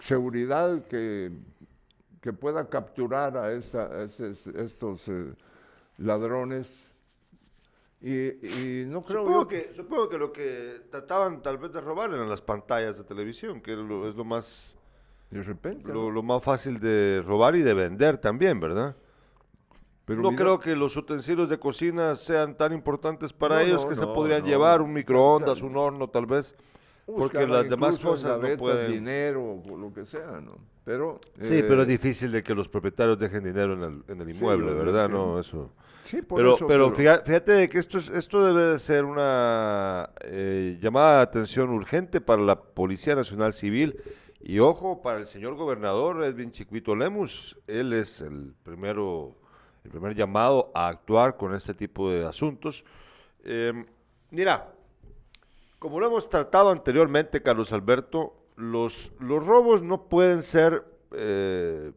seguridad que, que pueda capturar a, esa- a esos- estos eh, ladrones. Y, y no creo Supongo yo- que, supongo que lo que trataban tal vez de robar eran las pantallas de televisión, que es lo, es lo más de repente. lo, ¿no? lo más fácil de robar y de vender también, ¿verdad? Pero no mira- creo que los utensilios de cocina sean tan importantes para No, ellos no, que se podrían llevar un microondas, un horno tal vez, porque las demás cosas no pueden. dinero o lo que sea, ¿no? Pero Sí, eh, pero es difícil de que los propietarios dejen dinero en el, en el inmueble, ¿verdad? No, eso. sí, por Pero, eso, pero fíjate, fíjate que esto, es, esto debe de ser una eh, llamada de atención urgente para la Policía Nacional Civil y ojo para el señor gobernador Edwin Chiquito Lemus. Él es el primero, el primer llamado a actuar con este tipo de asuntos. Eh, mira, como lo hemos tratado anteriormente, Carlos Alberto, los, los robos no pueden ser eh,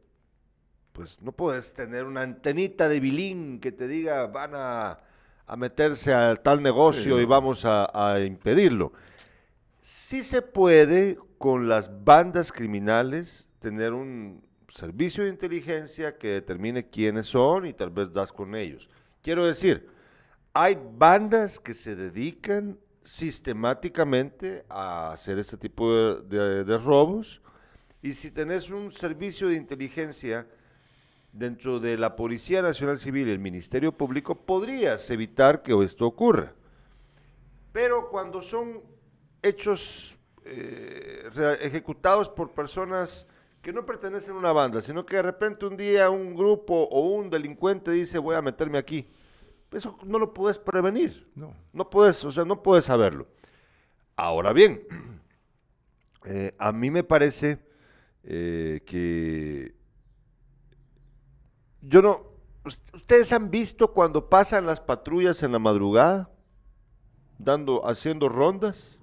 pues no puedes tener una antenita de bilín que te diga van a, a meterse a tal negocio Sí, y vamos a, a impedirlo. Sí se puede con las bandas criminales tener un servicio de inteligencia que determine quiénes son y tal vez das con ellos. Quiero decir, hay bandas que se dedican sistemáticamente a hacer este tipo de, robos y si tenés un servicio de inteligencia dentro de la Policía Nacional Civil y el Ministerio Público, podrías evitar que esto ocurra. Pero cuando son hechos eh, ejecutados por personas que no pertenecen a una banda, sino que de repente un día un grupo o un delincuente dice voy a meterme aquí, eso no lo puedes prevenir. No. No puedes, o sea, no puedes saberlo. Ahora bien, eh, a mí me parece eh, que yo no. us- ¿Ustedes han visto cuando pasan las patrullas en la madrugada, dando, haciendo rondas?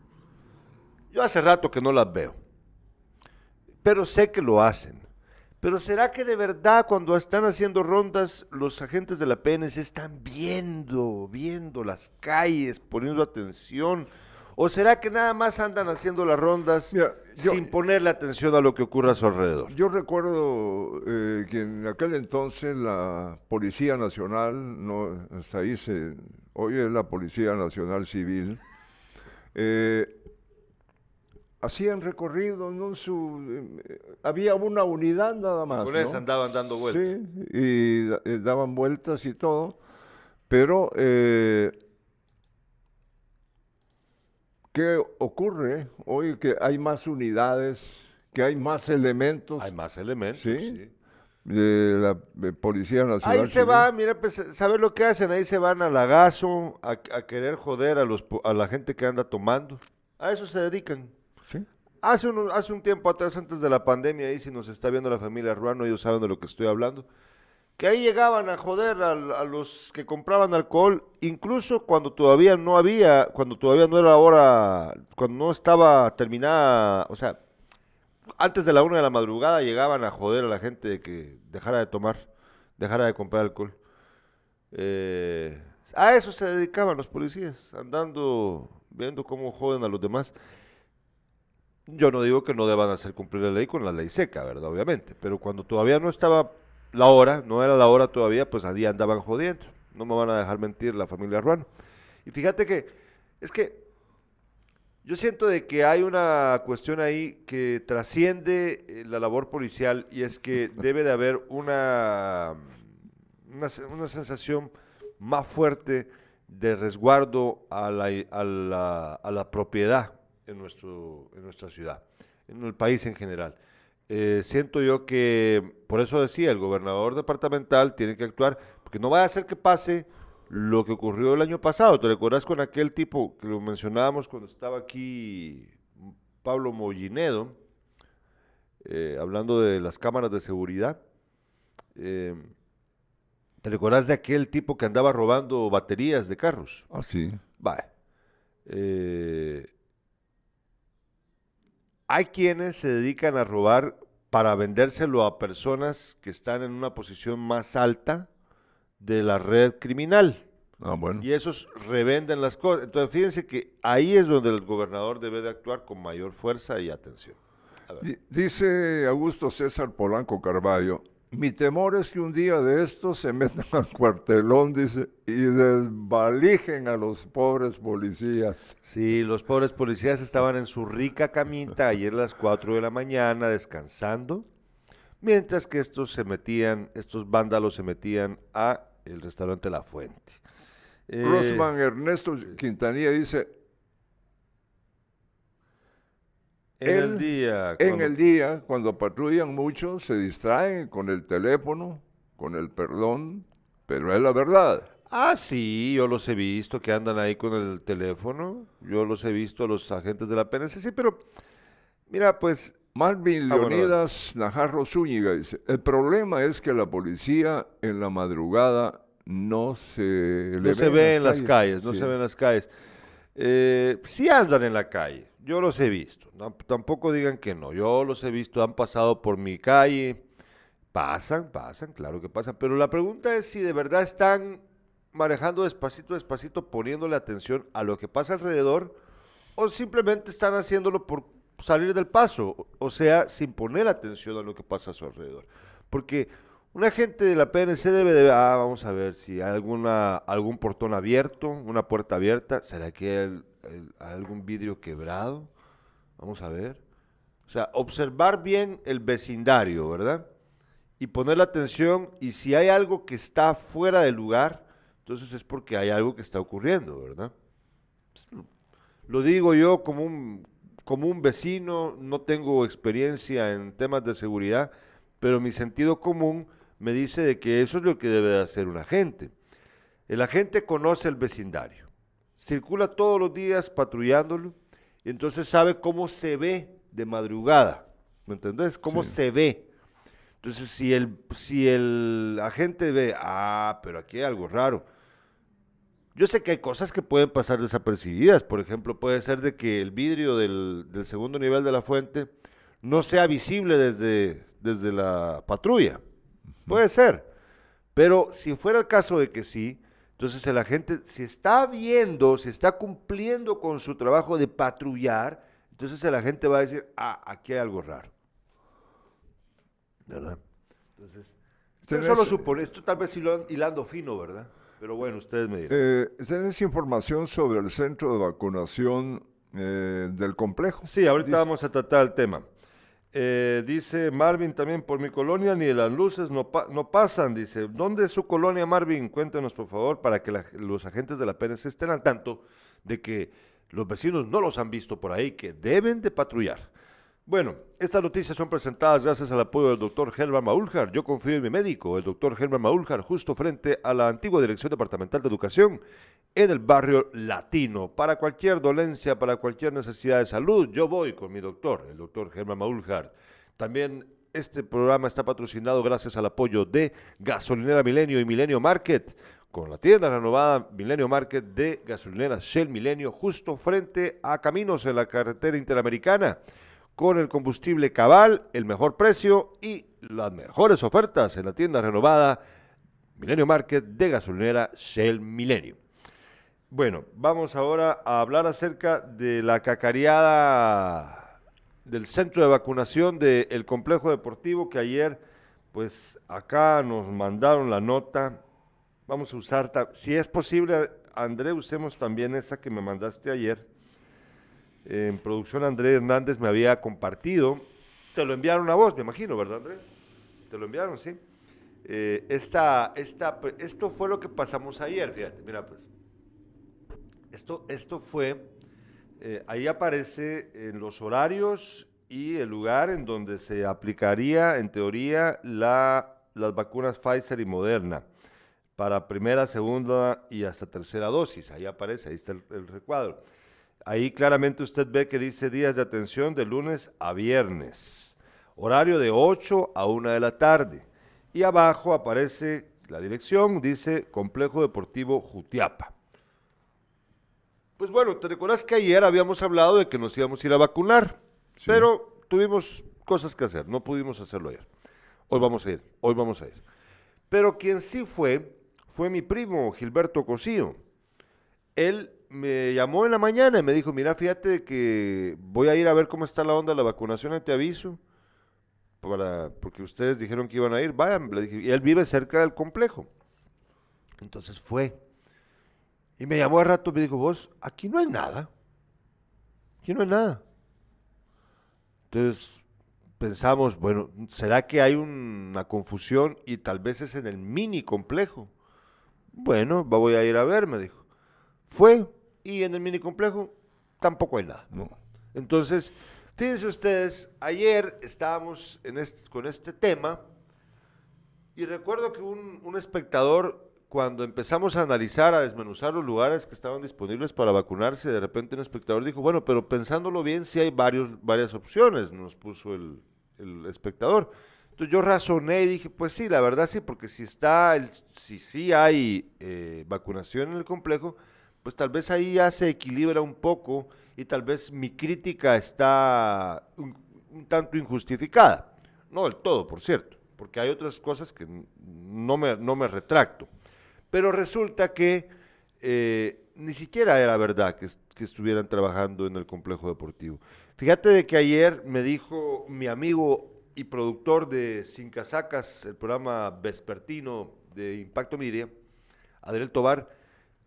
Yo hace rato que no las veo, pero sé que lo hacen. Pero ¿será que de verdad cuando están haciendo rondas los agentes de la PNC están viendo, viendo las calles, poniendo atención? ¿O será que nada más andan haciendo las rondas Mira, yo- sin ponerle atención a lo que ocurre a su alrededor? Yo recuerdo eh, que en aquel entonces la Policía Nacional, no, hasta ahí se, hoy es la Policía Nacional Civil, eh, hacían recorrido, ¿no? Su, eh, había una unidad nada más. Con eso ¿no? andaban dando vueltas. Sí, y eh, daban vueltas y todo, pero eh, ¿qué ocurre hoy que hay más unidades, que hay más elementos Hay más elementos. Sí. sí. de la de Policía Nacional? Ahí se Civil? va, mira, pues, ¿sabes lo que hacen? Ahí se van al lagazo, a, a querer joder a, los, a la gente que anda tomando. A eso se dedican. Hace un, tiempo atrás, antes de la pandemia, ahí si nos está viendo la familia Ruano, ellos saben de lo que estoy hablando, que ahí llegaban a joder a, los que compraban alcohol, incluso cuando todavía no había, cuando todavía no era hora, cuando no estaba terminada, o sea, antes de la una de la madrugada llegaban a joder a la gente de que dejara de tomar, dejara de comprar alcohol. Eh, A eso se dedicaban los policías, andando, viendo cómo joden a los demás. Yo no digo que no deban hacer cumplir la ley con la ley seca, ¿verdad? Obviamente. Pero cuando todavía no estaba la hora, no era la hora todavía, pues allí andaban jodiendo. No me van a dejar mentir la familia Ruano. Y fíjate que, es que yo siento de que hay una cuestión ahí que trasciende eh, la labor policial y es que debe de haber una, una, una sensación más fuerte de resguardo a la, a la, a la propiedad en, nuestro, en nuestra ciudad, en el país en general. Eh, siento yo que, por eso decía, el gobernador departamental tiene que actuar, porque no vaya a ser que pase lo que ocurrió el año pasado. ¿Te recuerdas con aquel tipo que lo mencionábamos cuando estaba aquí Pablo Mollinedo, eh, hablando de las cámaras de seguridad? Eh, ¿Te recuerdas de aquel tipo que andaba robando baterías de carros? Ah, sí. Vale. Eh, hay quienes se dedican a robar para vendérselo a personas que están en una posición más alta de la red criminal. Ah, bueno. Y esos revenden las cosas. Entonces, fíjense que ahí es donde el gobernador debe de actuar con mayor fuerza y atención. Dice Augusto César Polanco Carballo, mi temor es que un día de estos se metan al cuartelón, dice, y desvalijen a los pobres policías. Sí, los pobres policías estaban en su rica camita ayer a las 4 de la mañana descansando, mientras que estos se metían, estos vándalos se metían a el restaurante La Fuente. Eh, Rosman Ernesto Quintanilla dice, en el día, en cuando- el día, cuando patrullan mucho, se distraen con el teléfono, con el perdón, pero es la verdad. Ah, sí, yo los he visto que andan ahí con el teléfono, yo los he visto a los agentes de la PNC, sí, pero mira, pues Marvin Ah, bueno, Leonidas Najarro Zúñiga dice, el problema es que la policía en la madrugada no se le no se ve en las calles. calles, no Sí. se ve en las calles. Eh, sí andan en la calle, yo los he visto, tampoco digan que no, yo los he visto, han pasado por mi calle, pasan, pasan, claro que pasan, pero la pregunta es si de verdad están manejando despacito, despacito, poniéndole atención a lo que pasa alrededor, o simplemente están haciéndolo por salir del paso, o sea, sin poner atención a lo que pasa a su alrededor. Porque un agente de la PNC debe de, ah, vamos a ver si hay alguna, algún portón abierto, una puerta abierta, ¿será que hay, algún vidrio quebrado? Vamos a ver. O sea, observar bien el vecindario, ¿verdad? Y ponerle atención, y si hay algo que está fuera de lugar, entonces es porque hay algo que está ocurriendo, ¿verdad? Lo digo yo como un, como un vecino, no tengo experiencia en temas de seguridad, pero mi sentido común me dice de que eso es lo que debe de hacer un agente. El agente conoce el vecindario, circula todos los días patrullándolo y entonces sabe cómo se ve de madrugada, ¿me entendés? Cómo Sí. se ve. Entonces, si el, si el agente ve, ah, pero aquí hay algo raro, yo sé que hay cosas que pueden pasar desapercibidas. Por ejemplo, puede ser de que el vidrio del, del segundo nivel de la fuente no sea visible desde, desde la patrulla. Puede ser. Pero si fuera el caso de que sí, entonces el agente, si está viendo, si está cumpliendo con su trabajo de patrullar, entonces el agente va a decir, ah, aquí hay algo raro. ¿Verdad? Entonces, esto solo supone, esto tal vez hilando fino, ¿verdad? Pero bueno, ustedes me dirán. Eh, ¿Tenés información sobre el centro de vacunación eh, del complejo? Sí, ahorita Dice- vamos a tratar el tema. Eh, dice Marvin también, por mi colonia ni las luces no, pa- no pasan. Dice, ¿dónde es su colonia, Marvin? Cuéntenos, por favor, para que la- los agentes de la PNC estén al tanto de que los vecinos no los han visto por ahí, que deben de patrullar. Bueno, estas noticias son presentadas gracias al apoyo del doctor Helman Maúljar. Yo confío en mi médico, el doctor Helman Maúljar, justo frente a la antigua Dirección Departamental de Educación en el barrio latino. Para cualquier dolencia, para cualquier necesidad de salud, yo voy con mi doctor, el doctor Germán Maúljar. También este programa está patrocinado gracias al apoyo de Gasolinera Milenio y Milenio Market, con la tienda renovada Milenio Market de gasolineras Shell Milenio, justo frente a Caminos en la carretera interamericana con el combustible cabal, el mejor precio y las mejores ofertas en la tienda renovada Milenio Market de gasolinera Shell Milenio. Bueno, vamos ahora a hablar acerca de la cacareada del centro de vacunación del complejo deportivo que ayer, pues acá nos mandaron la nota. Vamos a usar, si es posible, André, usemos también esa que me mandaste ayer. En producción André Hernández me había compartido. Te lo enviaron a vos, me imagino, ¿verdad, André? Te lo enviaron, sí. Eh, esta, esta, esto fue lo que pasamos ayer, fíjate, mira pues. Esto, esto fue, eh, ahí aparece en los horarios y el lugar en donde se aplicaría, en teoría, la, las vacunas Pfizer y Moderna para primera, segunda y hasta tercera dosis. Ahí aparece, ahí está el, recuadro. Ahí claramente usted ve que dice días de atención de lunes a viernes. Horario de 8 a 1 de la tarde. Y abajo aparece la dirección, dice Complejo Deportivo Jutiapa. Pues bueno, te recuerdas que ayer habíamos hablado de que nos íbamos a ir a vacunar, pero tuvimos cosas que hacer, no pudimos hacerlo ayer. Hoy vamos a ir, hoy vamos a ir. Pero quien sí fue, fue mi primo Gilberto Cosío. Él me llamó en la mañana y me dijo, mira, fíjate que voy a ir a ver cómo está la onda de la vacunación te aviso, para, porque ustedes dijeron que iban a ir, vayan, le dije, y él vive cerca del complejo. Entonces fue. Y me llamó al rato y me dijo, vos, aquí no hay nada. Aquí no hay nada. Entonces pensamos, bueno, ¿será que hay una confusión y tal vez es en el mini complejo? Bueno, voy a ir a ver, me dijo. Fue y en el mini complejo tampoco hay nada. No. Entonces, fíjense ustedes, ayer estábamos en con este tema y recuerdo que un, un espectador cuando empezamos a analizar, a desmenuzar los lugares que estaban disponibles para vacunarse, de repente un espectador dijo, bueno, pero pensándolo bien, sí hay varios, varias opciones, nos puso el, espectador. Entonces yo razoné y dije, pues sí, la verdad sí, porque si está, el, si sí hay eh, vacunación en el complejo, pues tal vez ahí ya se equilibra un poco y tal vez mi crítica está un, tanto injustificada. No del todo, por cierto, porque hay otras cosas que no me, no me retracto. Pero resulta que eh, ni siquiera era verdad que, estuvieran trabajando en el complejo deportivo. Fíjate de que ayer me dijo mi amigo y productor de Sin Casacas, el programa vespertino de Impacto Media, Adriel Tobar.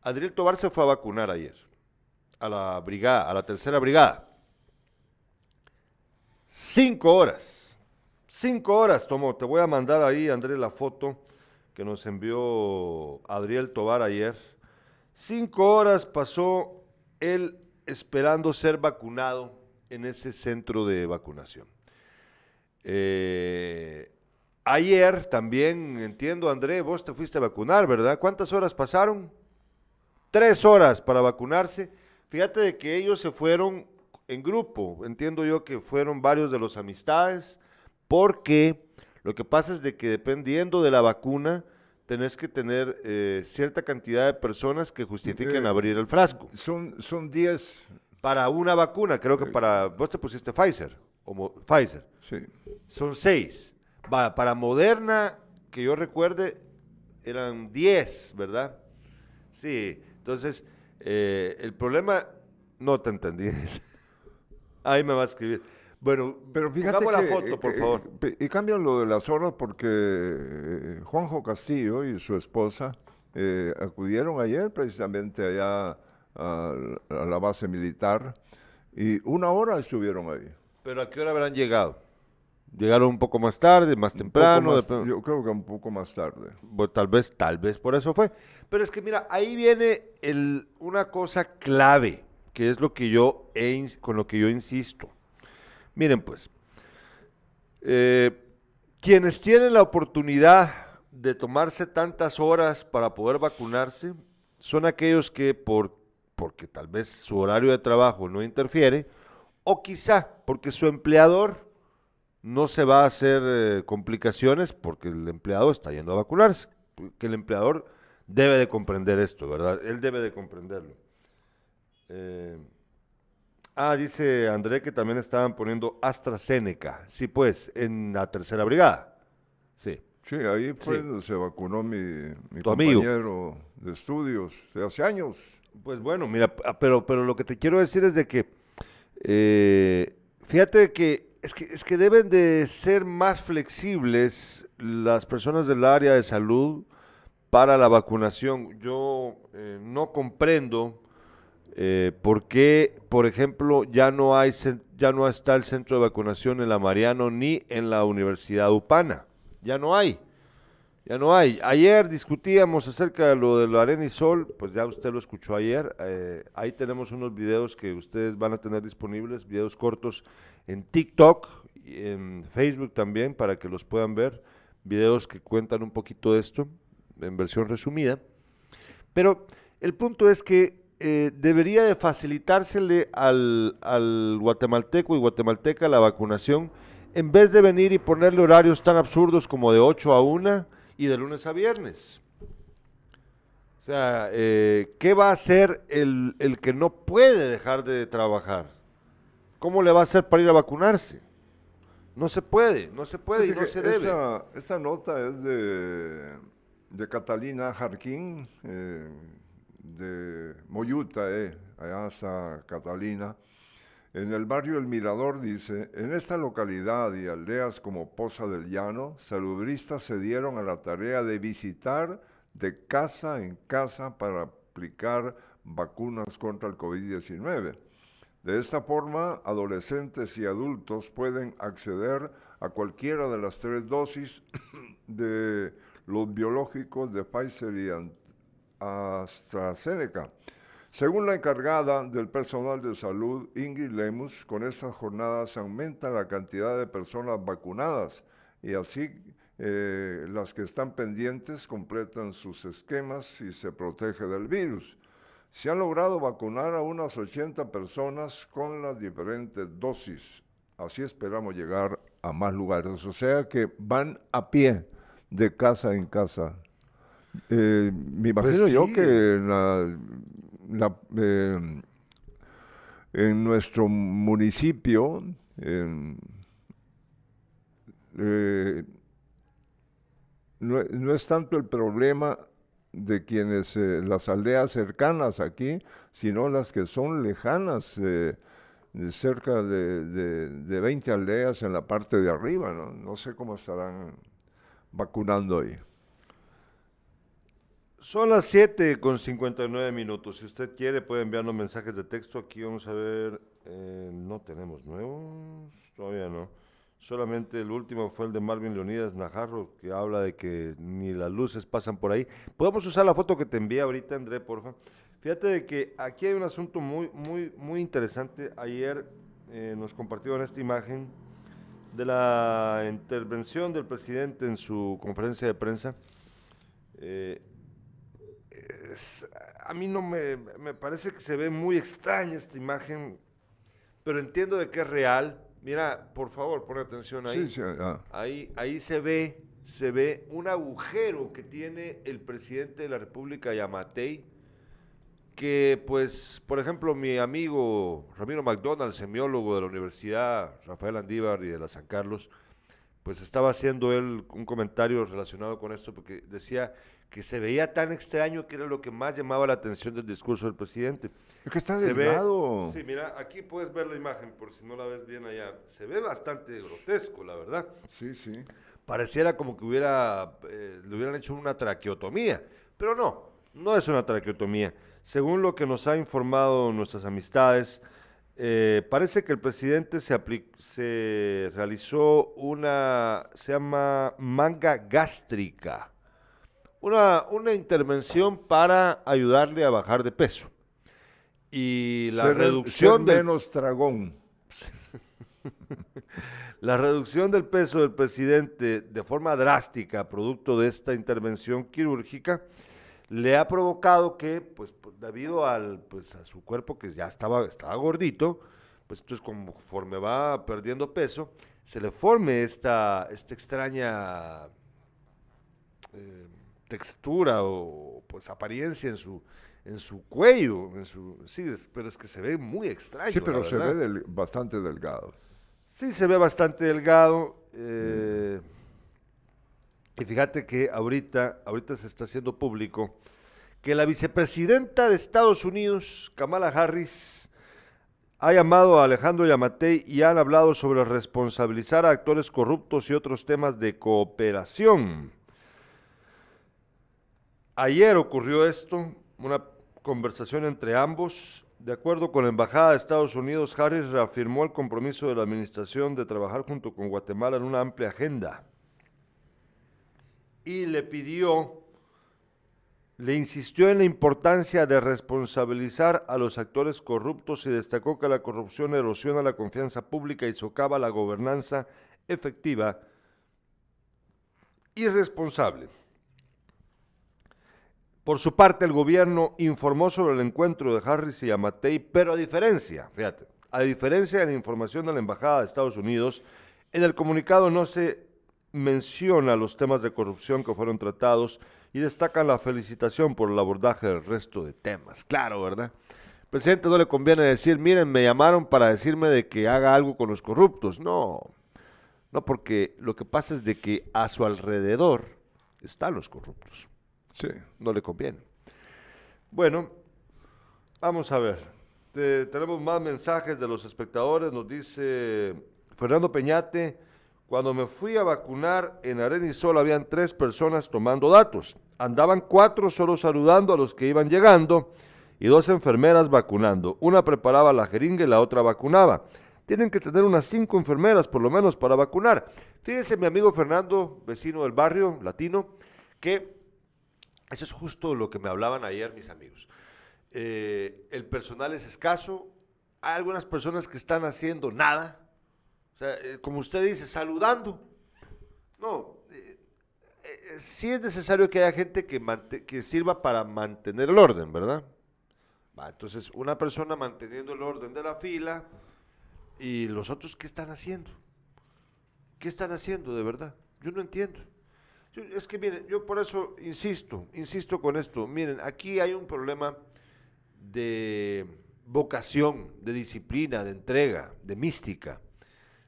Adriel Tobar se fue a vacunar ayer a la brigada, a la tercera brigada. Cinco horas. Cinco horas tomó. Te voy a mandar ahí, Andrés, la foto que nos envió Adriel Tobar ayer. Cinco horas pasó él esperando ser vacunado en ese centro de vacunación. Eh, ayer también, entiendo, André, vos te fuiste a vacunar, ¿verdad? ¿Cuántas horas pasaron? Tres horas para vacunarse. Fíjate de que ellos se fueron en grupo, entiendo yo que fueron varios de los amistades, porque lo que pasa es de que dependiendo de la vacuna, tenés que tener eh, cierta cantidad de personas que justifiquen eh, abrir el frasco. Son, son 10. Para una vacuna, creo que para, vos te pusiste Pfizer, o Pfizer. Sí. Son 6. para Moderna, que yo recuerde, eran 10, ¿verdad? Sí, entonces, eh, el problema, no te entendí. Ahí me va a escribir. Bueno, pero fíjate la foto, por favor. y cambian lo de las horas porque eh, Juanjo Castillo y su esposa eh, acudieron ayer precisamente allá a, la base militar y una hora estuvieron ahí. ¿Pero a qué hora habrán llegado? ¿Llegaron un poco más tarde, más temprano? yo creo que un poco más tarde. tal vez, tal vez por eso fue. Pero es que mira, ahí viene el, una cosa clave, que es lo que yo con lo que yo insisto. Miren pues, eh, quienes tienen la oportunidad de tomarse tantas horas para poder vacunarse son aquellos que por, porque tal vez su horario de trabajo no interfiere o quizá porque su empleador no se va a hacer eh, complicaciones porque el empleado está yendo a vacunarse, que el empleador debe de comprender esto, ¿verdad? Él debe de comprenderlo. Eh, Ah, dice André que también estaban poniendo AstraZeneca. Sí, pues, en la tercera brigada. Sí. Sí, ahí fue donde se vacunó mi, mi compañero de estudios de hace años. Pues bueno, mira, pero, pero lo que te quiero decir es de que, eh, fíjate que es, que es que deben de ser más flexibles las personas del área de salud para la vacunación. Yo eh, no comprendo eh, por qué, por ejemplo, ya no, hay, ya no está el centro de vacunación en la Mariano ni en la Universidad Upana ya no hay. Ya no hay. Ayer discutíamos acerca de lo de la arena y sol, pues ya usted lo escuchó ayer. Eh, ahí tenemos unos videos que ustedes van a tener disponibles, videos cortos en TikTok y en Facebook también para que los puedan ver. Videos que cuentan un poquito de esto en versión resumida. Pero el punto es que eh, debería de facilitársele al, al guatemalteco y guatemalteca la vacunación en vez de venir y ponerle horarios tan absurdos como de 8 a 1 y de lunes a viernes. O sea, eh, ¿qué va a hacer el, que no puede dejar de trabajar? ¿Cómo le va a hacer para ir a vacunarse? No se puede, no se puede y no se debe. Esta, nota es de, de Catalina Jarquín, eh, de Moyuta, eh, allá está Catalina. En el barrio El Mirador dice, en esta localidad y aldeas como Poza del Llano, salubristas se dieron a la tarea de visitar de casa en casa para aplicar vacunas contra el COVID-19. De esta forma, adolescentes y adultos pueden acceder a cualquiera de las tres dosis de los biológicos de Pfizer y AstraZeneca según la encargada del personal de salud, Ingrid Lemus, con estas jornadas aumenta la cantidad de personas vacunadas y así eh, las que están pendientes completan sus esquemas y se protege del virus. Se han logrado vacunar a unas 80 personas con las diferentes dosis. Así esperamos llegar a más lugares. O sea que van a pie de casa en casa. Eh, me pues imagino yo que la, eh, en nuestro municipio, eh, no, es tanto el problema de quienes, eh, las aldeas cercanas aquí, sino las que son lejanas, de cerca de, de, 20 aldeas en la parte de arriba, ¿no? no sé cómo estarán vacunando ahí. Son las 7 con 59 minutos. Si usted quiere, puede enviarnos mensajes de texto. Aquí vamos a ver. Eh, no tenemos nuevos. Todavía no. Solamente el último fue el de Marvin Leonidas Najarro, que habla de que ni las luces pasan por ahí. Podemos usar la foto que te envié ahorita, André, porfa. Fíjate de que aquí hay un asunto muy, muy, muy interesante. Ayer eh, nos compartieron esta imagen de la intervención del presidente en su conferencia de prensa. Eh, a mí no me, me parece que se ve muy extraña esta imagen, pero entiendo de que es real. Mira, por favor, pon atención ahí. Ah. Ahí, ahí se ve, se ve un agujero que tiene el presidente de la República, Yamatei, que pues, por ejemplo, mi amigo Ramiro McDonald, semiólogo de la Universidad Rafael Andívar y de la San Carlos, pues estaba haciendo él un comentario relacionado con esto porque decía que se veía tan extraño que era lo que más llamaba la atención del discurso del presidente. Es que está delgado. sí, mira, aquí puedes ver la imagen por si no la ves bien allá. Se ve bastante grotesco, la verdad. Sí, sí. Pareciera como que hubiera, eh, le hubieran hecho una traqueotomía, pero no, no es una traqueotomía. Según lo que nos ha informado nuestras amistades, eh, parece que el presidente se, se realizó una, se llama manga gástrica una, una intervención para ayudarle a bajar de peso. Y la reducción de menos la reducción del peso del presidente de forma drástica, producto de esta intervención quirúrgica, le ha provocado que, pues, pues, debido al, pues, a su cuerpo que ya estaba, estaba gordito, pues entonces conforme va perdiendo peso, se le forme esta, esta extraña eh, textura o pues apariencia en su en su cuello, en su sí, pero es que se ve muy extraño. Sí, pero se ve bastante delgado. Sí, se ve bastante delgado. Eh, Y fíjate que ahorita, ahorita se está haciendo público que la vicepresidenta de Estados Unidos, Kamala Harris, ha llamado a Alejandro Yamatei y han hablado sobre responsabilizar a actores corruptos y otros temas de cooperación. Ayer ocurrió esto, una conversación entre ambos. De acuerdo con la Embajada de Estados Unidos, Harris reafirmó el compromiso de la administración de trabajar junto con Guatemala en una amplia agenda y le pidió, le insistió en la importancia de responsabilizar a los actores corruptos y destacó que la corrupción erosiona la confianza pública y socava la gobernanza efectiva y responsable. Por su parte, el gobierno informó sobre el encuentro de Harris y Amatei, pero a diferencia, fíjate, a diferencia de la información de la Embajada de Estados Unidos, en el comunicado no se menciona los temas de corrupción que fueron tratados y destacan la felicitación por el abordaje del resto de temas. Claro, ¿verdad? Presidente, no le conviene decir, miren, me llamaron para decirme de que haga algo con los corruptos. No, no, porque lo que pasa es de que a su alrededor están los corruptos. Sí. No le conviene. Bueno, vamos a ver. tenemos más mensajes de los espectadores. Nos dice Fernando Peñate. Cuando me fui a vacunar en Arenisol habían tres personas tomando datos. Andaban cuatro solo saludando a los que iban llegando y dos enfermeras vacunando. Una preparaba la jeringa y la otra vacunaba. Tienen que tener unas cinco enfermeras por lo menos para vacunar. Fíjese mi amigo Fernando, vecino del barrio latino, que eso es justo lo que me hablaban ayer mis amigos. Eh, el personal es escaso, hay algunas personas que están haciendo nada, o sea, eh, como usted dice, saludando. No, eh, sí es necesario que haya gente que, que sirva para mantener el orden, ¿verdad? entonces, una persona manteniendo el orden de la fila y los otros, ¿qué están haciendo? ¿Qué están haciendo de verdad? Yo no entiendo. Es que miren, yo por eso insisto, insisto con esto. Miren, aquí hay un problema de vocación, de disciplina, de entrega, de mística.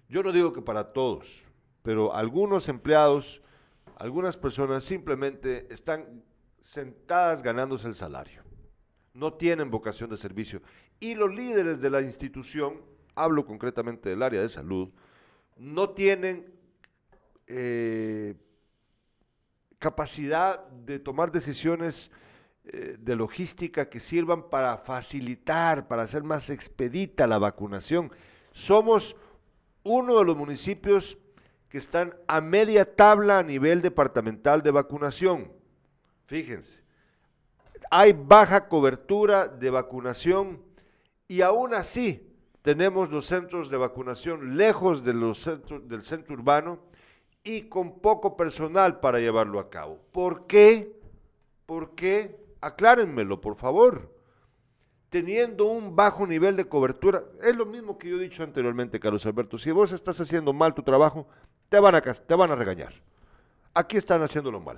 Yo no digo que para todos, pero algunos empleados, algunas personas simplemente están sentadas ganándose el salario. No tienen vocación de servicio. Y los líderes de la institución, hablo concretamente del área de salud, no tienen eh, capacidad de tomar decisiones eh, de logística que sirvan para facilitar, para hacer más expedita la vacunación. Somos uno de los municipios que están a media tabla a nivel departamental de vacunación. Fíjense, hay baja cobertura de vacunación y aún así tenemos los centros de vacunación lejos de los centros, del centro urbano y con poco personal para llevarlo a cabo. ¿Por qué? ¿Por qué? Aclárenmelo, por favor teniendo un bajo nivel de cobertura. Es lo mismo que yo he dicho anteriormente, Carlos Alberto. Si vos estás haciendo mal tu trabajo, te van a, te van a regañar. Aquí están haciéndolo mal.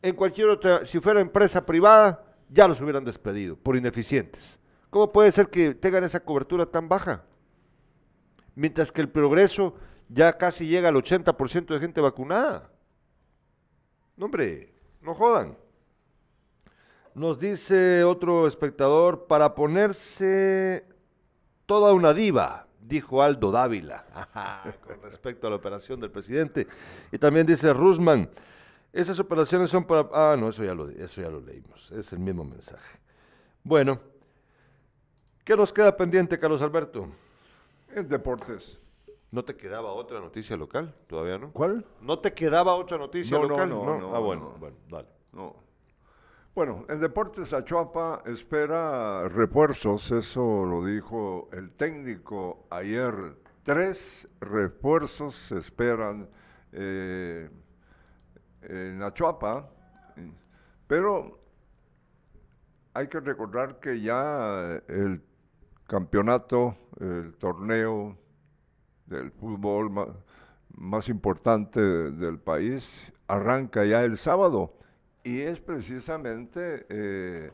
En cualquier otra, si fuera empresa privada, ya los hubieran despedido por ineficientes. ¿Cómo puede ser que tengan esa cobertura tan baja? Mientras que el progreso ya casi llega al 80% de gente vacunada. No, hombre, no jodan. Nos dice otro espectador, para ponerse toda una diva, dijo Aldo Dávila, con respecto a la operación del presidente. Y también dice Rusman, esas operaciones son para... Ah, no, eso ya lo, eso ya lo leímos, es el mismo mensaje. Bueno, ¿qué nos queda pendiente, Carlos Alberto? En deportes. ¿No te quedaba otra noticia local? ¿Todavía no? ¿Cuál? ¿No te quedaba otra noticia local? No, no, no. Ah, bueno, bueno, dale. No. Bueno, en Deportes Achuapa espera refuerzos, eso lo dijo el técnico ayer. Tres refuerzos se esperan eh, en Achuapa, pero hay que recordar que ya el campeonato, el torneo del fútbol más importante del país arranca ya el sábado y es precisamente eh,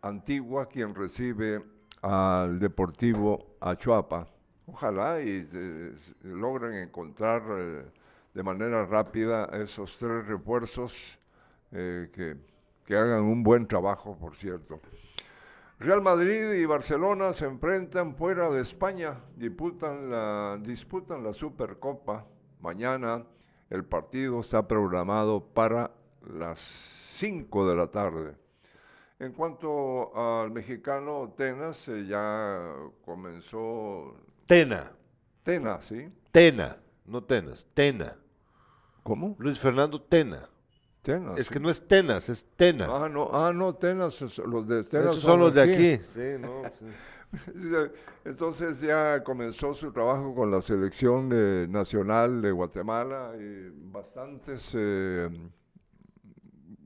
Antigua quien recibe al Deportivo Achuapa. Ojalá y logren encontrar eh, de manera rápida esos tres refuerzos eh, que, que hagan un buen trabajo, por cierto. Real Madrid y Barcelona se enfrentan fuera de España, disputan la, disputan la Supercopa. Mañana el partido está programado para las 5 de la tarde. En cuanto al mexicano Tenas, eh, ya comenzó... Tena. Tena, ¿sí? Tena, no Tenas, Tena. ¿Cómo? Luis Fernando Tena. Tenas. Es sí. que no es Tenas, es Tena. Ah, no, ah, no, Tenas, es- los de Tenas Esos son los de aquí. Sí, no, sí. Entonces ya comenzó su trabajo con la selección eh, nacional de Guatemala y bastantes, eh,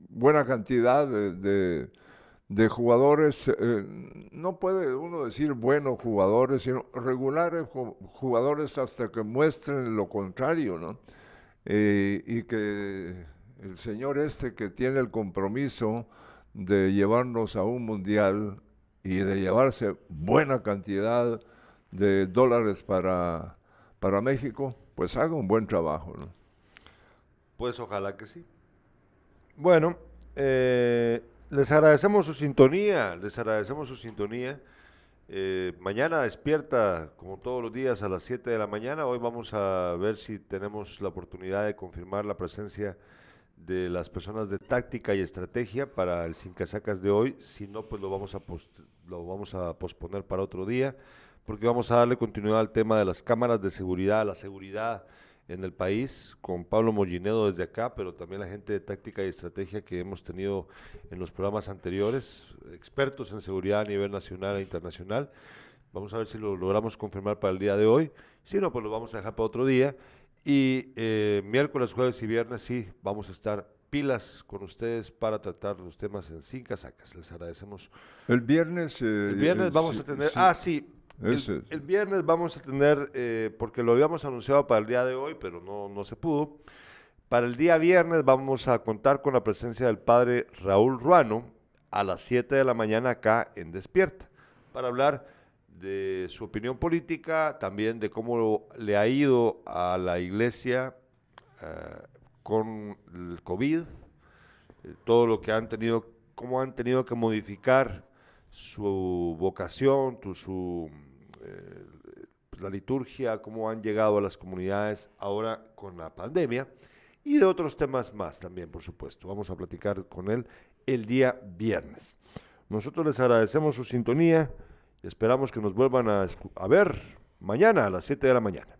buena cantidad de, de- de jugadores, eh, no puede uno decir buenos jugadores, sino regulares ju- jugadores hasta que muestren lo contrario, ¿no? Eh, y que el señor este que tiene el compromiso de llevarnos a un mundial y de llevarse buena cantidad de dólares para, para México, pues haga un buen trabajo, ¿no? Pues ojalá que sí. Bueno, eh, les agradecemos su sintonía, les agradecemos su sintonía. Eh, mañana despierta, como todos los días, a las 7 de la mañana. Hoy vamos a ver si tenemos la oportunidad de confirmar la presencia de las personas de táctica y estrategia para el Sin Casacas de hoy. Si no, pues lo vamos a, lo vamos a posponer para otro día, porque vamos a darle continuidad al tema de las cámaras de seguridad, la seguridad en el país, con Pablo Mollinedo desde acá, pero también la gente de táctica y estrategia que hemos tenido en los programas anteriores, expertos en seguridad a nivel nacional e internacional. Vamos a ver si lo logramos confirmar para el día de hoy. Si no, pues lo vamos a dejar para otro día. Y eh, miércoles, jueves y viernes sí, vamos a estar pilas con ustedes para tratar los temas en Sin Casacas. Les agradecemos. El viernes... eh, El viernes eh, vamos sí, a tener... sí, Ah, sí. El, viernes vamos a tener, eh, porque lo habíamos anunciado para el día de hoy, pero no, no se pudo. Para el día viernes vamos a contar con la presencia del padre Raúl Ruano a las 7 de la mañana acá en Despierta, para hablar de su opinión política, también de cómo le ha ido a la iglesia eh, con el COVID, eh, todo lo que han tenido, cómo han tenido que modificar su vocación, su, eh, la liturgia, cómo han llegado a las comunidades ahora con la pandemia y de otros temas más también, por supuesto. Vamos a platicar con él el día viernes. Nosotros les agradecemos su sintonía esperamos que nos vuelvan a, a ver mañana a las 7 de la mañana.